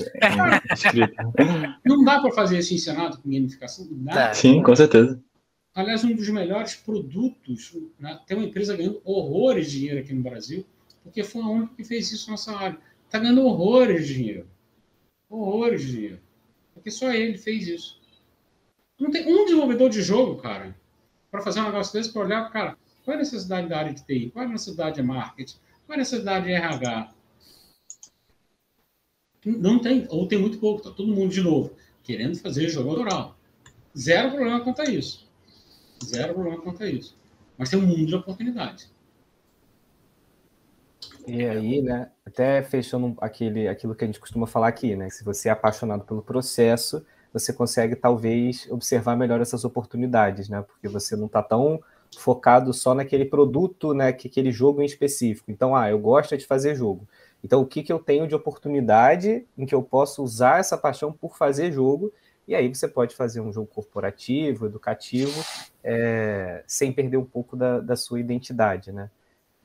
inscrito. Não dá para fazer isso em Senado com gamificação? Dá. Sim, com certeza. Aliás, um dos melhores produtos, né? tem uma empresa ganhando horrores de dinheiro aqui no Brasil, porque foi a única que fez isso nessa área. Está ganhando horrores de dinheiro. Horrores de dinheiro. Porque só ele fez isso. Não tem um desenvolvedor de jogo, cara, para fazer um negócio desse, para olhar, cara, qual é a necessidade da área de TI? Qual é a necessidade de marketing? Qual é a necessidade de RH? Não tem, ou tem muito pouco, está todo mundo de novo querendo fazer jogo autoral. Zero problema quanto a isso. Zero problema quanto a isso. Mas tem um mundo de oportunidade. E aí, né, até fechando aquele, aquilo que a gente costuma falar aqui, né, se você é apaixonado pelo processo, você consegue talvez observar melhor essas oportunidades, né, porque você não está tão focado só naquele produto, né, que aquele jogo em específico. Então, ah, eu gosto de fazer jogo. Então, o que, que eu tenho de oportunidade em que eu posso usar essa paixão por fazer jogo? E aí você pode fazer um jogo corporativo, educativo, é, sem perder um pouco da, da sua identidade, né?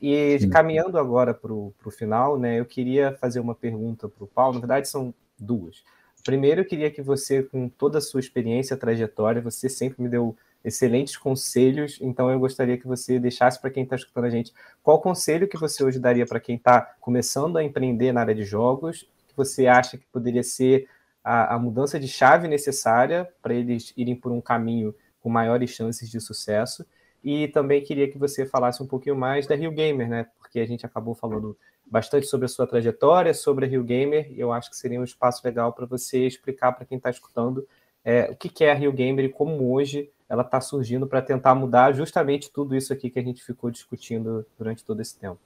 E Sim. caminhando agora para o final, né, eu queria fazer uma pergunta para o Paulo. Na verdade, são duas. Primeiro, eu queria que você, com toda a sua experiência, trajetória, você sempre me deu excelentes conselhos, então eu gostaria que você deixasse para quem está escutando a gente qual conselho que você hoje daria para quem está começando a empreender na área de jogos, que você acha que poderia ser a, a mudança de chave necessária para eles irem por um caminho com maiores chances de sucesso. E também queria que você falasse um pouquinho mais da Rio Gamer, né? Porque a gente acabou falando bastante sobre a sua trajetória, sobre a Rio Gamer, e eu acho que seria um espaço legal para você explicar para quem está escutando é, o que, que é a Rio Gamer e como hoje ela está surgindo para tentar mudar justamente tudo isso aqui que a gente ficou discutindo durante todo esse tempo.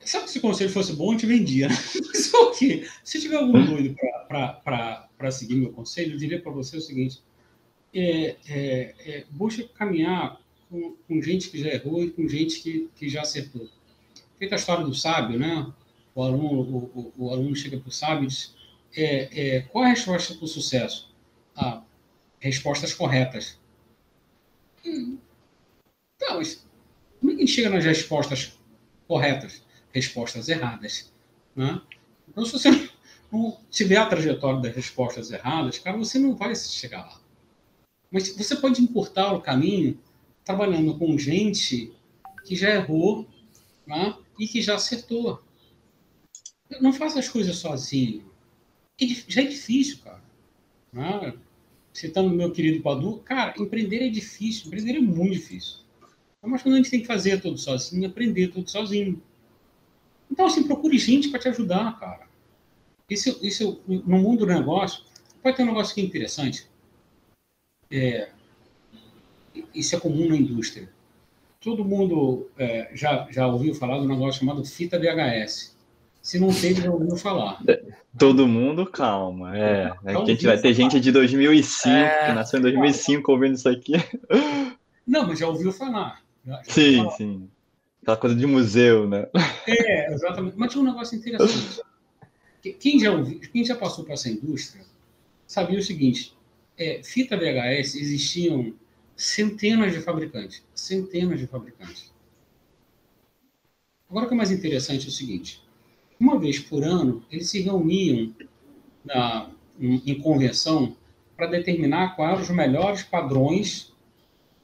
Sabe que se o conselho fosse bom, eu te vendia. Só que, se tiver algum doido para seguir meu conselho, eu diria para você o seguinte: é, é, é, busca caminhar com, com, gente que já errou e com gente que, que já acertou. Feita a história do sábio, né? O aluno, o, o, o aluno chega para o sábio e diz: é, é, qual é a resposta para o sucesso? Ah, respostas corretas. Hum. É a gente chega nas respostas corretas? Respostas erradas. Né? Então, se você não tiver a trajetória das respostas erradas, cara, você não vai chegar lá. Mas você pode importar o caminho trabalhando com gente que já errou né? e que já acertou. Não faça as coisas sozinho. É já é difícil, cara. Né? Citando meu querido Padu, cara, empreender é difícil, empreender é muito difícil. Mas quando a gente tem que fazer tudo sozinho, aprender tudo sozinho. Então, assim, procure gente para te ajudar, cara. Isso, isso, no mundo do negócio, pode ter um negócio que é interessante. É, isso é comum na indústria. Todo mundo é, já, já ouviu falar do negócio chamado fita VHS. Se não teve, já ouviu falar. Todo mundo, calma. É, é que a gente vai ter gente de 2005, é... que nasceu em 2005 ouvindo isso aqui. Não, mas já ouviu falar. Já, já sim, falar. sim. Aquela coisa de museu, né? É, exatamente. Mas tinha um negócio interessante. Quem já, ouviu, quem já passou por essa indústria sabia o seguinte: é, fita VHS existiam centenas de fabricantes. Centenas de fabricantes. Agora o que é mais interessante é o seguinte: uma vez por ano, eles se reuniam na, em, em convenção para determinar quais eram os melhores padrões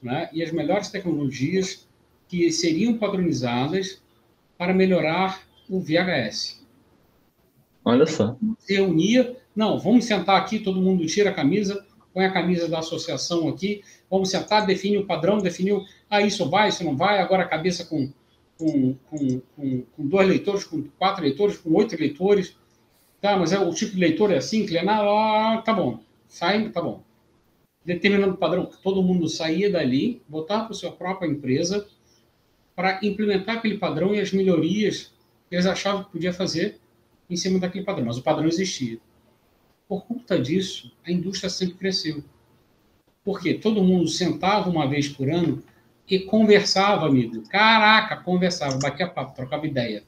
né, e as melhores tecnologias que seriam padronizadas para melhorar o VHS. Olha só. Se reunia, não, vamos sentar aqui, todo mundo tira a camisa, põe a camisa da associação aqui, vamos sentar, define o padrão, definiu, ah, isso vai, isso não vai, agora a cabeça com com, com, com, com, dois leitores, com quatro leitores, com oito leitores. Tá, mas é, o tipo de leitor é assim, inclinado, ah, tá bom. Sai, tá bom. Determinando padrão, todo mundo saía dali, voltava para sua própria empresa para implementar aquele padrão e as melhorias que eles achavam que podia fazer em cima daquele padrão. Mas o padrão existia. Por conta disso, a indústria sempre cresceu. Porque todo mundo sentava uma vez por ano e conversava, amigo. Caraca, conversava, batia papo, trocava ideia.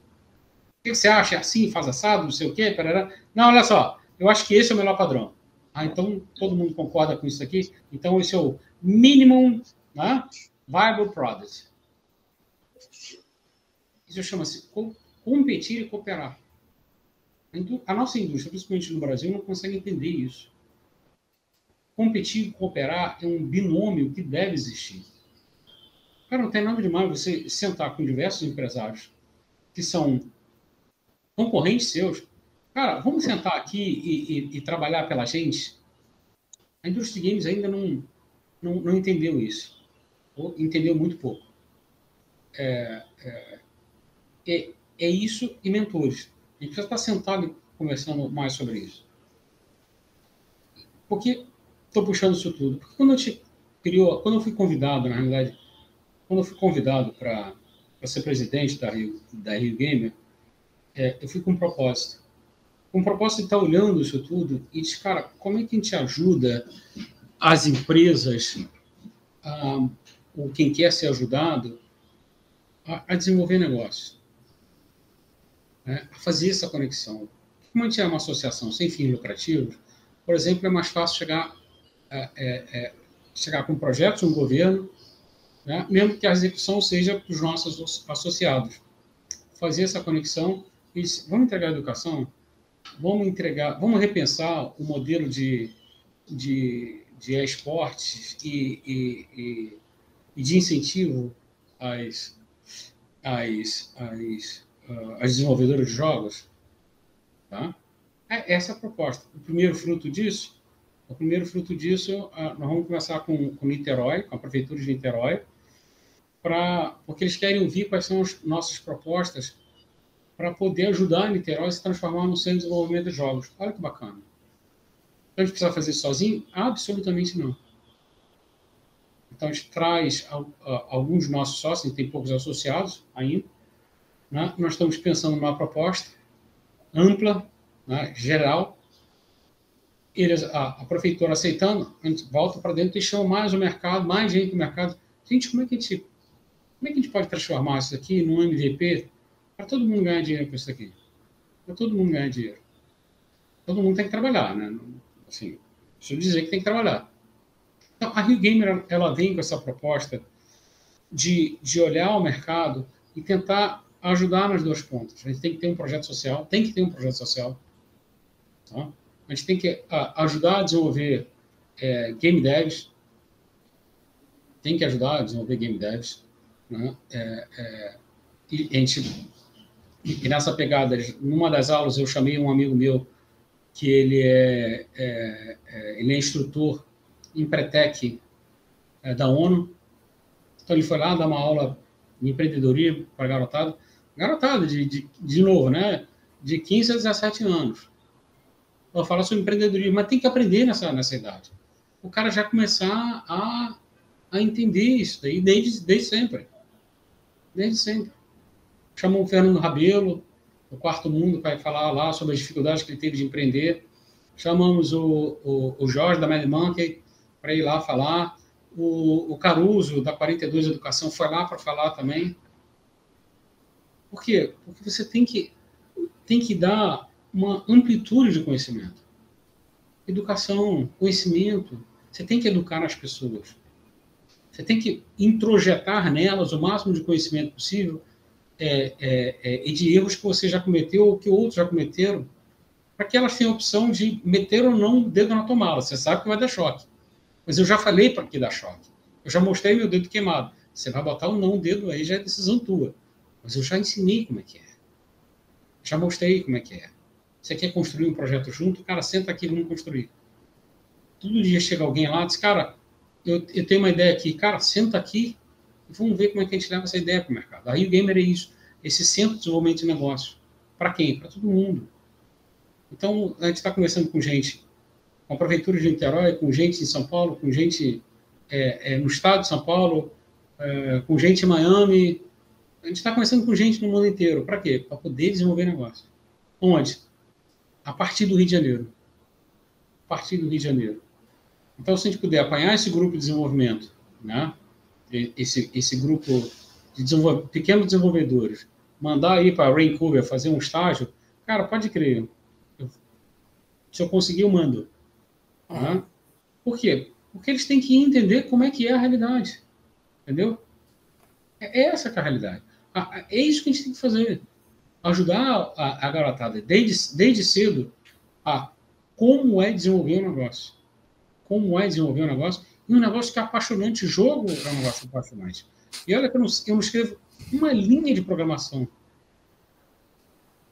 O que você acha? É assim, faz assado, não sei o quê? Parará. Não, olha só, eu acho que esse é o melhor padrão. Ah, então todo mundo concorda com isso aqui? Então esse é o minimum né, viable product. Isso chama-se competir e cooperar. A nossa indústria, principalmente no Brasil, não consegue entender isso. Competir e cooperar é um binômio que deve existir. Cara, não tem nada de mal você sentar com diversos empresários que são concorrentes seus. Cara, vamos sentar aqui e, e, e trabalhar pela gente? A indústria de games ainda não, não, não entendeu isso. Ou entendeu muito pouco. É, é, é, é isso e mentores. A gente precisa estar sentado conversando mais sobre isso. Por que estou puxando isso tudo? Porque quando eu te criou, quando eu fui convidado, na realidade, quando eu fui convidado para ser presidente da Rio, da Rio Gamer, é, eu fui com um propósito. Com um propósito de estar olhando isso tudo e disse, cara, como é que a gente ajuda as empresas, a, ou quem quer ser ajudado, a, a desenvolver negócio? Né? A fazer essa conexão. Como a gente é uma associação sem fins lucrativos, por exemplo, é mais fácil chegar, é, é, é chegar com projetos no governo né? mesmo que a execução seja para os nossos associados. Fazer essa conexão e vamos entregar a educação, vamos entregar, vamos repensar o modelo de, de, de esportes e, e, e, e, de incentivo às, às, às, uh, às desenvolvedoras de jogos. Tá? É essa a proposta. O primeiro fruto disso, o primeiro fruto disso, ah, nós vamos começar com, com Niterói, com a prefeitura de Niterói, pra, porque eles querem ouvir quais são as nossas propostas para poder ajudar a Niterói a se transformar no centro de desenvolvimento de jogos. Olha que bacana. Então, a gente precisa fazer isso sozinho? Absolutamente não. Então, a gente traz alguns nossos sócios, a gente tem poucos associados ainda. Né? Nós estamos pensando numa proposta ampla, né? geral. Eles, a, a, prefeitura aceitando, a gente volta para dentro e chama mais o mercado, mais gente do mercado. Gente, como é que a gente, como é que a gente pode transformar isso aqui num MVP para todo mundo ganhar dinheiro com isso aqui? Para todo mundo ganhar dinheiro. Todo mundo tem que trabalhar, né? Assim, eu dizer que tem que trabalhar. Então, a Rio Gamer ela vem com essa proposta de, de olhar o mercado e tentar ajudar nas duas pontas. A gente tem que ter um projeto social, tem que ter um projeto social. Tá? A gente tem que ajudar a desenvolver é, game devs, tem que ajudar a desenvolver game devs. Né? É, é, e, gente, e nessa pegada, numa das aulas eu chamei um amigo meu que ele é, é, é ele é instrutor em Pretec é, da ONU. Então ele foi lá dar uma aula de empreendedorismo para garotada. Garotada, de, de, de novo, né? De 15 a 17 anos. Vou falar sobre empreendedorismo, mas tem que aprender nessa, nessa idade. O cara já começar a, a entender isso daí desde, desde sempre. Desde sempre. Chamou o Fernando Rabelo, o Quarto Mundo, para falar lá sobre as dificuldades que ele teve de empreender. Chamamos o, o, o Jorge da Mad Monkey para ir lá falar. O, o Caruso, da 42 Educação, foi lá para falar também. Por quê? Porque você tem que, tem que dar uma amplitude de conhecimento. Educação, conhecimento. Você tem que educar as pessoas. Você tem que introjetar nelas o máximo de conhecimento possível é, é, é, e de erros que você já cometeu ou que outros já cometeram, para que elas tenham a opção de meter ou não o dedo na tomada. Você sabe que vai dar choque. Mas eu já falei para que dá choque. Eu já mostrei meu dedo queimado. Você vai botar ou não o dedo aí, já é decisão tua. Mas eu já ensinei como é que é. Já mostrei como é que é. Você quer construir um projeto junto? Cara, senta aqui e vamos construir. Todo dia chega alguém lá e diz, cara, eu, eu tenho uma ideia aqui. Cara, senta aqui e vamos ver como é que a gente leva essa ideia para o mercado. Aí o Gamer é isso. Esse centro de desenvolvimento de negócio. Para quem? Para todo mundo. Então, a gente está conversando com gente, com a Prefeitura de Niterói, com gente em São Paulo, com gente é, é, no estado de São Paulo, é, com gente em Miami, a gente está conversando com gente no mundo inteiro. Para quê? Para poder desenvolver negócio. Onde? A partir do Rio de Janeiro. A partir do Rio de Janeiro. Então, se a gente puder apanhar esse grupo de desenvolvimento, né? esse, esse grupo de desenvolve, pequenos desenvolvedores, mandar ir para Vancouver fazer um estágio, cara, pode crer. Eu, se eu conseguir, eu mando. Uhum. Por quê? Porque eles têm que entender como é que é a realidade. Entendeu? É essa que é a realidade. É isso que a gente tem que fazer. Ajudar a, a garotada desde, desde cedo a como é desenvolver o um negócio. Como é desenvolver um negócio. E um negócio que é apaixonante. Jogo é um negócio apaixonante. E olha que eu não, eu não escrevo uma linha de programação.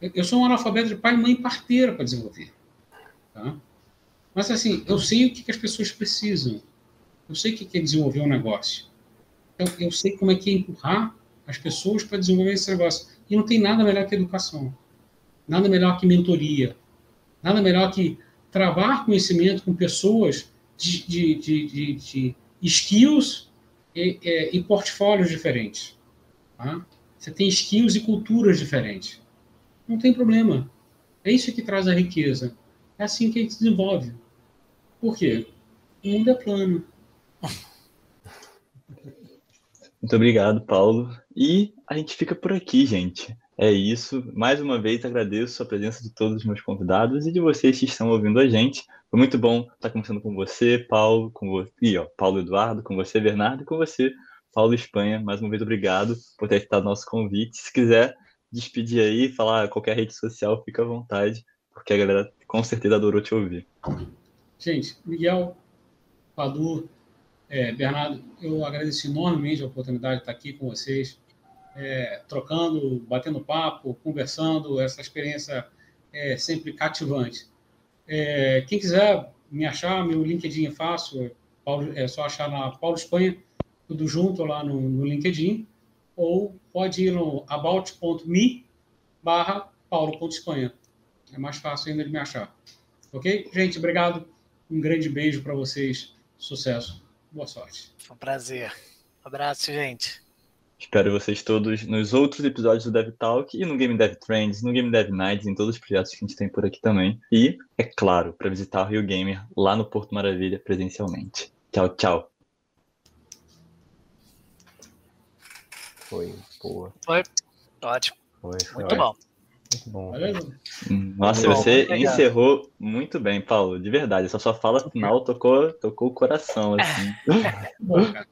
Eu sou um analfabeto de pai, mãe e parteira para desenvolver. Tá? Mas assim, eu sei o que, que as pessoas precisam. Eu sei o que é desenvolver um negócio. Eu, eu sei como é que é empurrar as pessoas para desenvolver esse negócio. E não tem nada melhor que educação. Nada melhor que mentoria. Nada melhor que travar conhecimento com pessoas de, de, de, de, skills e, e, e, portfólios diferentes. Tá? Você tem skills e culturas diferentes. Não tem problema. É isso que traz a riqueza. É assim que a gente desenvolve. Por quê? O mundo é plano. Muito obrigado, Paulo. E a gente fica por aqui, gente. É isso. Mais uma vez agradeço a presença de todos os meus convidados e de vocês que estão ouvindo a gente. Foi muito bom estar conversando com você, Paulo, com você, ó, Paulo Eduardo, com você, Bernardo, e com você, Paulo Espanha. Mais uma vez obrigado por ter aceitado nosso convite. Se quiser despedir aí, falar qualquer rede social, fica à vontade, porque a galera com certeza adorou te ouvir. Gente, Miguel, Padu, é, Bernardo, eu agradeço enormemente a oportunidade de estar aqui com vocês, é, trocando, batendo papo, conversando. Essa experiência é sempre cativante. É, quem quiser me achar, meu LinkedIn é fácil, é, é só achar na Paulo Espanha, tudo junto lá no, no LinkedIn, ou pode ir no about.me barra paulo.espanha. É mais fácil ainda de me achar. Ok? Gente, obrigado. Um grande beijo para vocês. Sucesso. Boa sorte. Foi um prazer. Um abraço, gente. Espero vocês todos nos outros episódios do Dev Talk e no Game Dev Trends, no Game Dev Nights, em todos os projetos que a gente tem por aqui também. E, é claro, para visitar o Rio Gamer lá no Porto Maravilha presencialmente. Tchau, tchau. Foi, boa. Foi ótimo. Foi, foi Muito bom. Muito bom. Nossa, Bom, você legal. encerrou muito bem, Paulo, de verdade. Essa sua fala final tocou, tocou o coração, assim. Bom.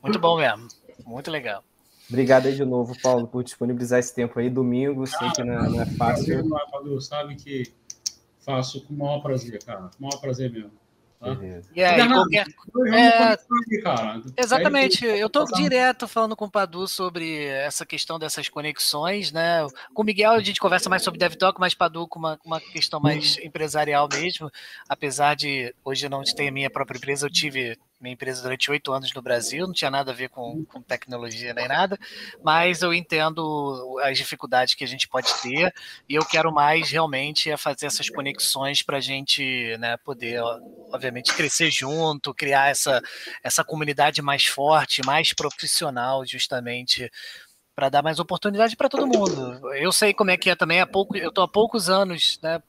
Muito bom mesmo. Muito legal. Obrigado aí de novo, Paulo, por disponibilizar esse tempo aí. Domingo, sei que não é, não é Prazer, fácil. Padu, sabe que faço com o maior prazer, cara. Com o maior prazer mesmo. Tá? E aí, qualquer... É. Exatamente, eu tô passar- direto falando com o Padu sobre essa questão dessas conexões, né? Com o Miguel a gente conversa mais sobre DevTalk, mas Padu com uma, uma questão mais empresarial mesmo. Apesar de hoje eu não ter a minha própria empresa, eu tive minha empresa durante oito anos no Brasil, não tinha nada a ver com, com tecnologia nem nada, mas eu entendo as dificuldades que a gente pode ter e eu quero mais realmente é fazer essas conexões para a gente né, poder, obviamente, crescer junto, criar essa, essa comunidade mais forte, mais profissional, justamente para dar mais oportunidade para todo mundo. Eu sei como é que é também há pouco, eu tô há poucos anos, né,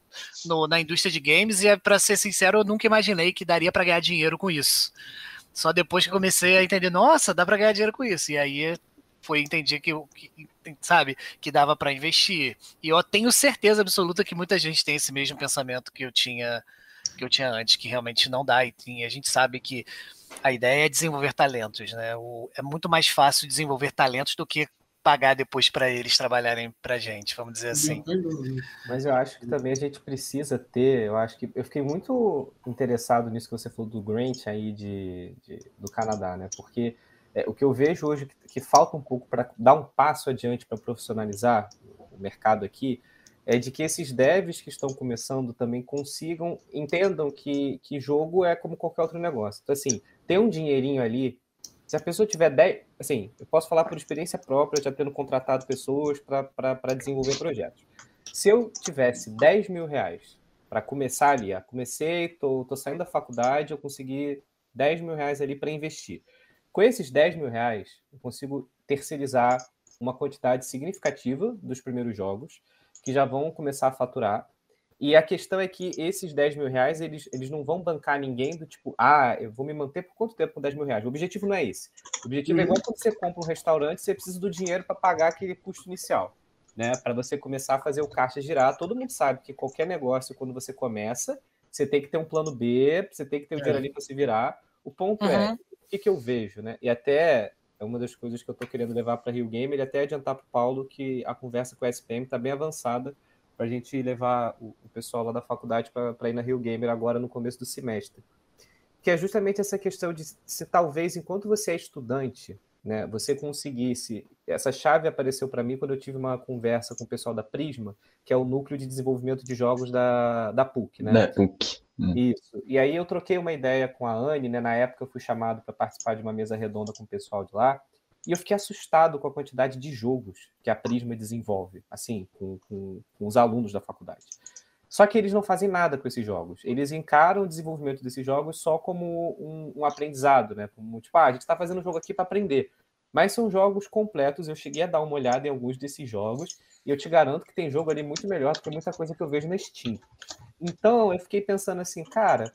no- na indústria de games e para ser sincero, eu nunca imaginei que daria para ganhar dinheiro com isso. Só depois que comecei a entender, nossa, dá para ganhar dinheiro com isso. E aí foi entender que, que sabe, que dava para investir. E eu tenho certeza absoluta que muita gente tem esse mesmo pensamento que eu tinha que eu tinha antes, que realmente não dá. E a gente sabe que a ideia é desenvolver talentos, né? O- é muito mais fácil desenvolver talentos do que pagar depois para eles trabalharem para gente, vamos dizer assim. Tem. Mas eu acho que também a gente precisa ter, eu acho que eu fiquei muito interessado nisso que você falou do Grant aí de, de- do Canadá, né? Porque é, o que eu vejo hoje que, que falta um pouco para dar um passo adiante para profissionalizar o mercado aqui é de que esses devs que estão começando também consigam, entendam que, que jogo é como qualquer outro negócio. Então, assim, ter um dinheirinho ali, se a pessoa tiver 10, assim, eu posso falar por experiência própria, já tendo contratado pessoas para desenvolver projetos. Se eu tivesse 10 mil reais para começar ali, ah, comecei, tô, tô saindo da faculdade, eu consegui 10 mil reais ali para investir. Com esses 10 mil reais, eu consigo terceirizar uma quantidade significativa dos primeiros jogos, que já vão começar a faturar. E a questão é que esses 10 mil reais, eles, eles não vão bancar ninguém do tipo, ah, eu vou me manter por quanto tempo com 10 mil reais? O objetivo não é esse. O objetivo é igual quando você compra um restaurante, você precisa do dinheiro para pagar aquele custo inicial né, para você começar a fazer o caixa girar. Todo mundo sabe que qualquer negócio, quando você começa, você tem que ter um plano B, você tem que ter o dinheiro ali para se virar. O ponto é, Uhum. o que, que eu vejo, né? E até é uma das coisas que eu estou querendo levar para Rio Game, ele até adiantar para o Paulo que a conversa com a SPM está bem avançada para a gente levar o, o pessoal lá da faculdade para ir na Rio Gamer agora no começo do semestre. Que é justamente essa questão de se talvez, enquanto você é estudante, né, você conseguisse. Essa chave apareceu para mim quando eu tive uma conversa com o pessoal da Prisma, que é o núcleo de desenvolvimento de jogos da, da PUC, né? Da PUC. Hum. Isso. E aí eu troquei uma ideia com a Anne, né? Na época eu fui chamado para participar de uma mesa redonda com o pessoal de lá. E eu fiquei assustado com a quantidade de jogos que a Prisma desenvolve, assim, com, com, com os alunos da faculdade. Só que eles não fazem nada com esses jogos. Eles encaram o desenvolvimento desses jogos só como um, um aprendizado, né? Como, tipo, ah, a gente está fazendo um jogo aqui para aprender. Mas são jogos completos. Eu cheguei a dar uma olhada em alguns desses jogos e eu te garanto que tem jogo ali muito melhor do que muita coisa que eu vejo na Steam. Então eu fiquei pensando assim, cara,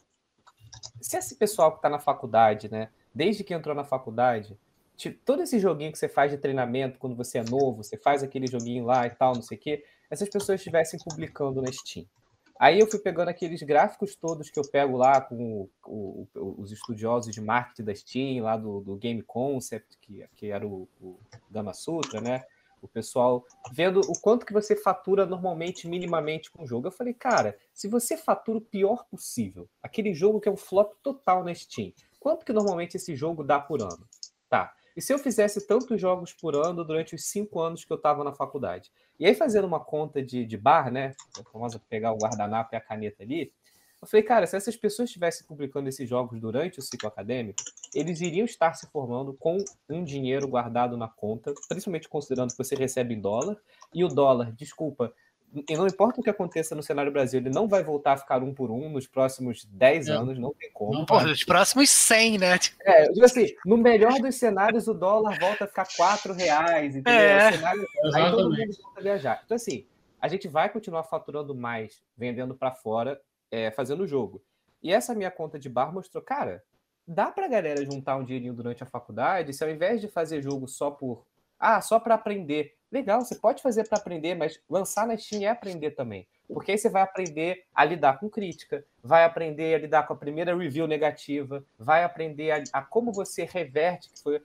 se esse pessoal que está na faculdade, né, desde que entrou na faculdade, tipo, todo esse joguinho que você faz de treinamento quando você é novo, você faz aquele joguinho lá e tal, não sei o quê, essas pessoas estivessem publicando na Steam. Aí eu fui pegando aqueles gráficos todos que eu pego lá com o, o, os estudiosos de marketing da Steam, lá do, do Game Concept, que, que era o, o Gama Sutra, né? O pessoal vendo o quanto que você fatura normalmente, minimamente com o jogo. Eu falei, cara, se você fatura o pior possível, aquele jogo que é um flop total na Steam, quanto que normalmente esse jogo dá por ano? Tá. E se eu fizesse tantos jogos por ano durante os cinco anos que eu estava na faculdade? E aí, fazendo uma conta de, de bar, né? A famosa pegar o guardanapo e a caneta ali. Eu falei, cara, se essas pessoas estivessem publicando esses jogos durante o ciclo acadêmico, eles iriam estar se formando com um dinheiro guardado na conta, principalmente considerando que você recebe em dólar, e o dólar, desculpa, e não importa o que aconteça no cenário Brasil, ele não vai voltar a ficar um por um nos próximos 10 é. anos, não tem como. Não, Pô, nos próximos 100, né? É, digo assim, no melhor dos cenários, o dólar volta a ficar 4 reais, entendeu? É. Cenário, aí todo mundo volta a viajar. Então, assim, a gente vai continuar faturando mais, vendendo para fora, é, fazendo o jogo. E essa minha conta de bar mostrou, cara, dá pra galera juntar um dinheirinho durante a faculdade, se ao invés de fazer jogo só por. Ah, só para aprender. Legal, você pode fazer para aprender, mas lançar na Steam é aprender também. Porque aí você vai aprender a lidar com crítica, vai aprender a lidar com a primeira review negativa, vai aprender a, a como você reverte, que foi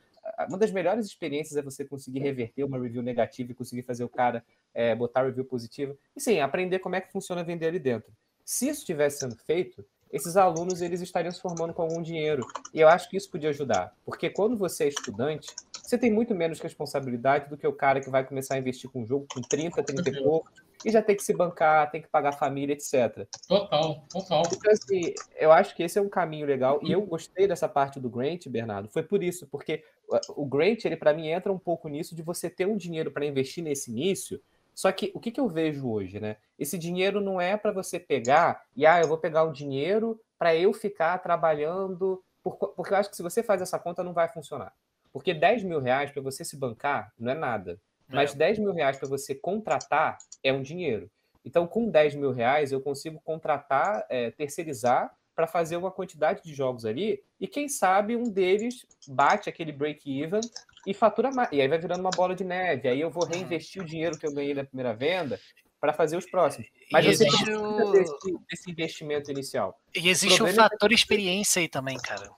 uma das melhores experiências é você conseguir reverter uma review negativa e conseguir fazer o cara é, botar review positiva. E sim, aprender como é que funciona vender ali dentro. Se isso estivesse sendo feito, esses alunos eles estariam se formando com algum dinheiro. E eu acho que isso podia ajudar. Porque quando você é estudante, você tem muito menos responsabilidade do que o cara que vai começar a investir com um jogo com 30, 30 e pouco, e já tem que se bancar, tem que pagar a família, etc. Total, total. Então, assim, eu acho que esse é um caminho legal. E eu gostei dessa parte do Grant, Bernardo. Foi por isso, porque o Grant, ele para mim entra um pouco nisso de você ter um dinheiro para investir nesse início só que o que, que eu vejo hoje, né? Esse dinheiro não é para você pegar e, ah, eu vou pegar o dinheiro para eu ficar trabalhando. Por, porque eu acho que se você faz essa conta, não vai funcionar. Porque 10 mil reais para você se bancar não é nada. É. Mas 10 mil reais para você contratar é um dinheiro. Então, com 10 mil reais, eu consigo contratar, é, terceirizar para fazer uma quantidade de jogos ali, e quem sabe um deles bate aquele break-even e fatura mais. E aí vai virando uma bola de neve. Aí eu vou reinvestir o dinheiro que eu ganhei na primeira venda para fazer os próximos. Mas e você precisa o... desse, desse, investimento inicial. E existe o, o fator é... experiência aí também, cara.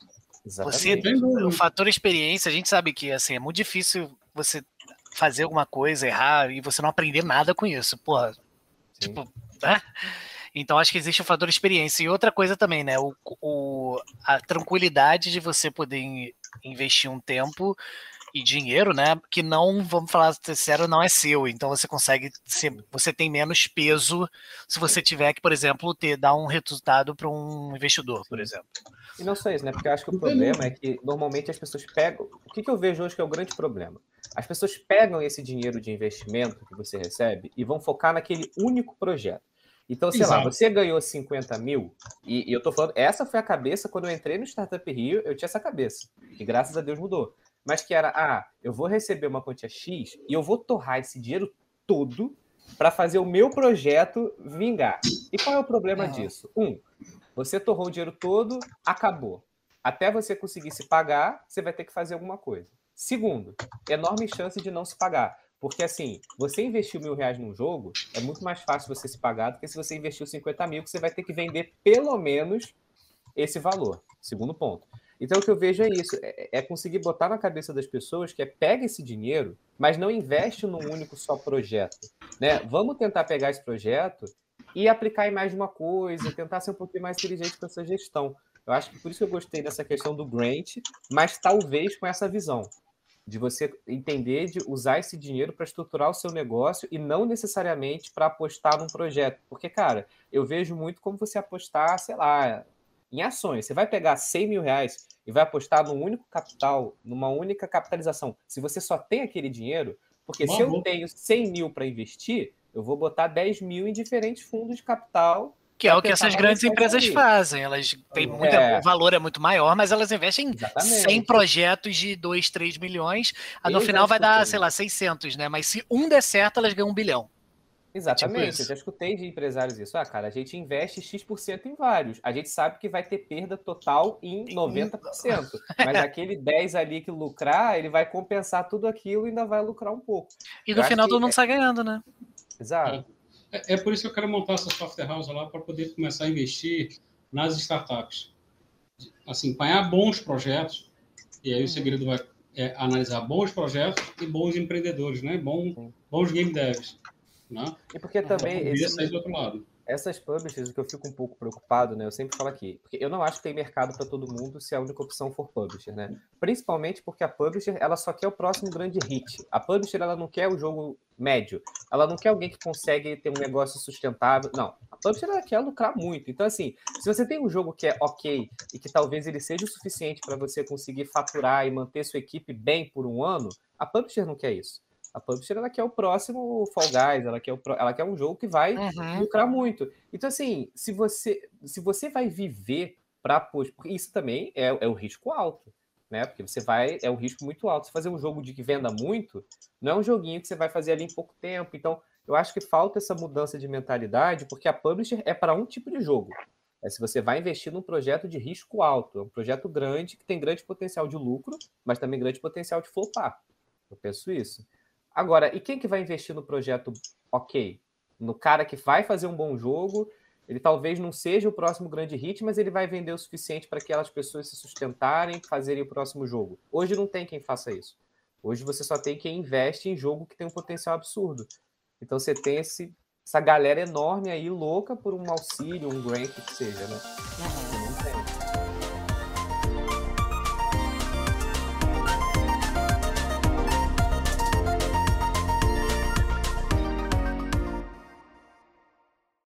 Exatamente. Você, o fator experiência, a gente sabe que assim, é muito difícil você fazer alguma coisa, errar, e você não aprender nada com isso. Porra, tipo, né? Então acho que existe o fator experiência. E outra coisa também, né? O, o, a tranquilidade de você poder investir um tempo e dinheiro, né? Que não, vamos falar sincero, não é seu. Então você consegue ser, você tem menos peso se você tiver que, por exemplo, ter dar um resultado para um investidor, por exemplo. E não só isso, né? Porque eu acho que o problema é que normalmente as pessoas pegam. O que, que eu vejo hoje que é o grande problema? As pessoas pegam esse dinheiro de investimento que você recebe e vão focar naquele único projeto. Então, sei Exato. lá, você ganhou 50 mil, e, e, eu tô falando, essa foi a cabeça, quando eu entrei no Startup Rio, eu tinha essa cabeça, e graças a Deus mudou mas que era, ah, eu vou receber uma quantia X e eu vou torrar esse dinheiro todo para fazer o meu projeto vingar. E qual é o problema uhum. disso? Um, você torrou o dinheiro todo, acabou. Até você conseguir se pagar, você vai ter que fazer alguma coisa. Segundo, enorme chance de não se pagar. Porque, assim, você investiu mil reais num jogo, é muito mais fácil você se pagar do que se você investiu 50 mil, que você vai ter que vender pelo menos esse valor. Segundo ponto. Então o que eu vejo é isso, é, é, conseguir botar na cabeça das pessoas que é pega esse dinheiro, mas não investe num único só projeto, né? Vamos tentar pegar esse projeto e aplicar em mais de uma coisa, tentar ser um pouquinho mais inteligente com essa gestão. Eu acho que por isso que eu gostei dessa questão do grant, mas talvez com essa visão de você entender de usar esse dinheiro para estruturar o seu negócio e não necessariamente para apostar num projeto. Porque, cara, eu vejo muito como você apostar, sei lá, em ações. Você vai pegar 100 mil reais e vai apostar num único capital, numa única capitalização. Se você só tem aquele dinheiro, porque se eu tenho 100 mil para investir, eu vou botar 10 mil em diferentes fundos de capital. Que é o que essas grandes empresas fazem. Elas têm muito, é. o valor é muito maior, mas elas investem em 100 projetos de 2, 3 milhões. No final vai dar, sei lá, 600, né? Mas se um der certo, elas ganham um bilhão. Exatamente, tipo eu já escutei de empresários isso. Ah, cara, a gente investe X% em vários. A gente sabe que vai ter perda total em 90%. mas aquele 10 ali que lucrar, ele vai compensar tudo aquilo e ainda vai lucrar um pouco. E no eu final todo mundo é... sai ganhando, né? Exato. É, é, por isso que eu quero montar essa software house lá para poder começar a investir nas startups. Assim, apanhar bons projetos, e aí o uhum. segredo vai é analisar bons projetos e bons empreendedores, né? Bom, bons game devs. Né? E porque também. Esse, do outro lado. essas publishers, o que eu fico um pouco preocupado, né? Eu sempre falo aqui, porque eu não acho que tem mercado para todo mundo se a única opção for publisher, né? Principalmente porque a publisher, ela só quer o próximo grande hit. A publisher, ela não quer o jogo médio. Ela não quer alguém que consegue ter um negócio sustentável. Não. A publisher, ela quer lucrar muito. Então, assim, se você tem um jogo que é ok e que talvez ele seja o suficiente para você conseguir faturar e manter sua equipe bem por um ano, a publisher não quer isso. A publisher ela quer o próximo Fall Guys, ela quer, o, ela quer um jogo que vai uhum. lucrar muito. Então, assim, se você, se você vai viver para isso também é, é o risco alto, né? Porque você vai, é um risco muito alto. Se fazer um jogo de que venda muito, não é um joguinho que você vai fazer ali em pouco tempo. Então, eu acho que falta essa mudança de mentalidade, porque a publisher é para um tipo de jogo. É se você vai investir num projeto de risco alto, é um projeto grande que tem grande potencial de lucro, mas também grande potencial de flopar. Eu penso isso. Agora, e quem que vai investir no projeto ok? No cara que vai fazer um bom jogo, ele talvez não seja o próximo grande hit, mas ele vai vender o suficiente para aquelas pessoas se sustentarem, fazerem o próximo jogo. Hoje não tem quem faça isso. Hoje você só tem quem investe em jogo que tem um potencial absurdo. Então você tem esse, essa galera enorme aí louca por um auxílio, um grant que seja, né?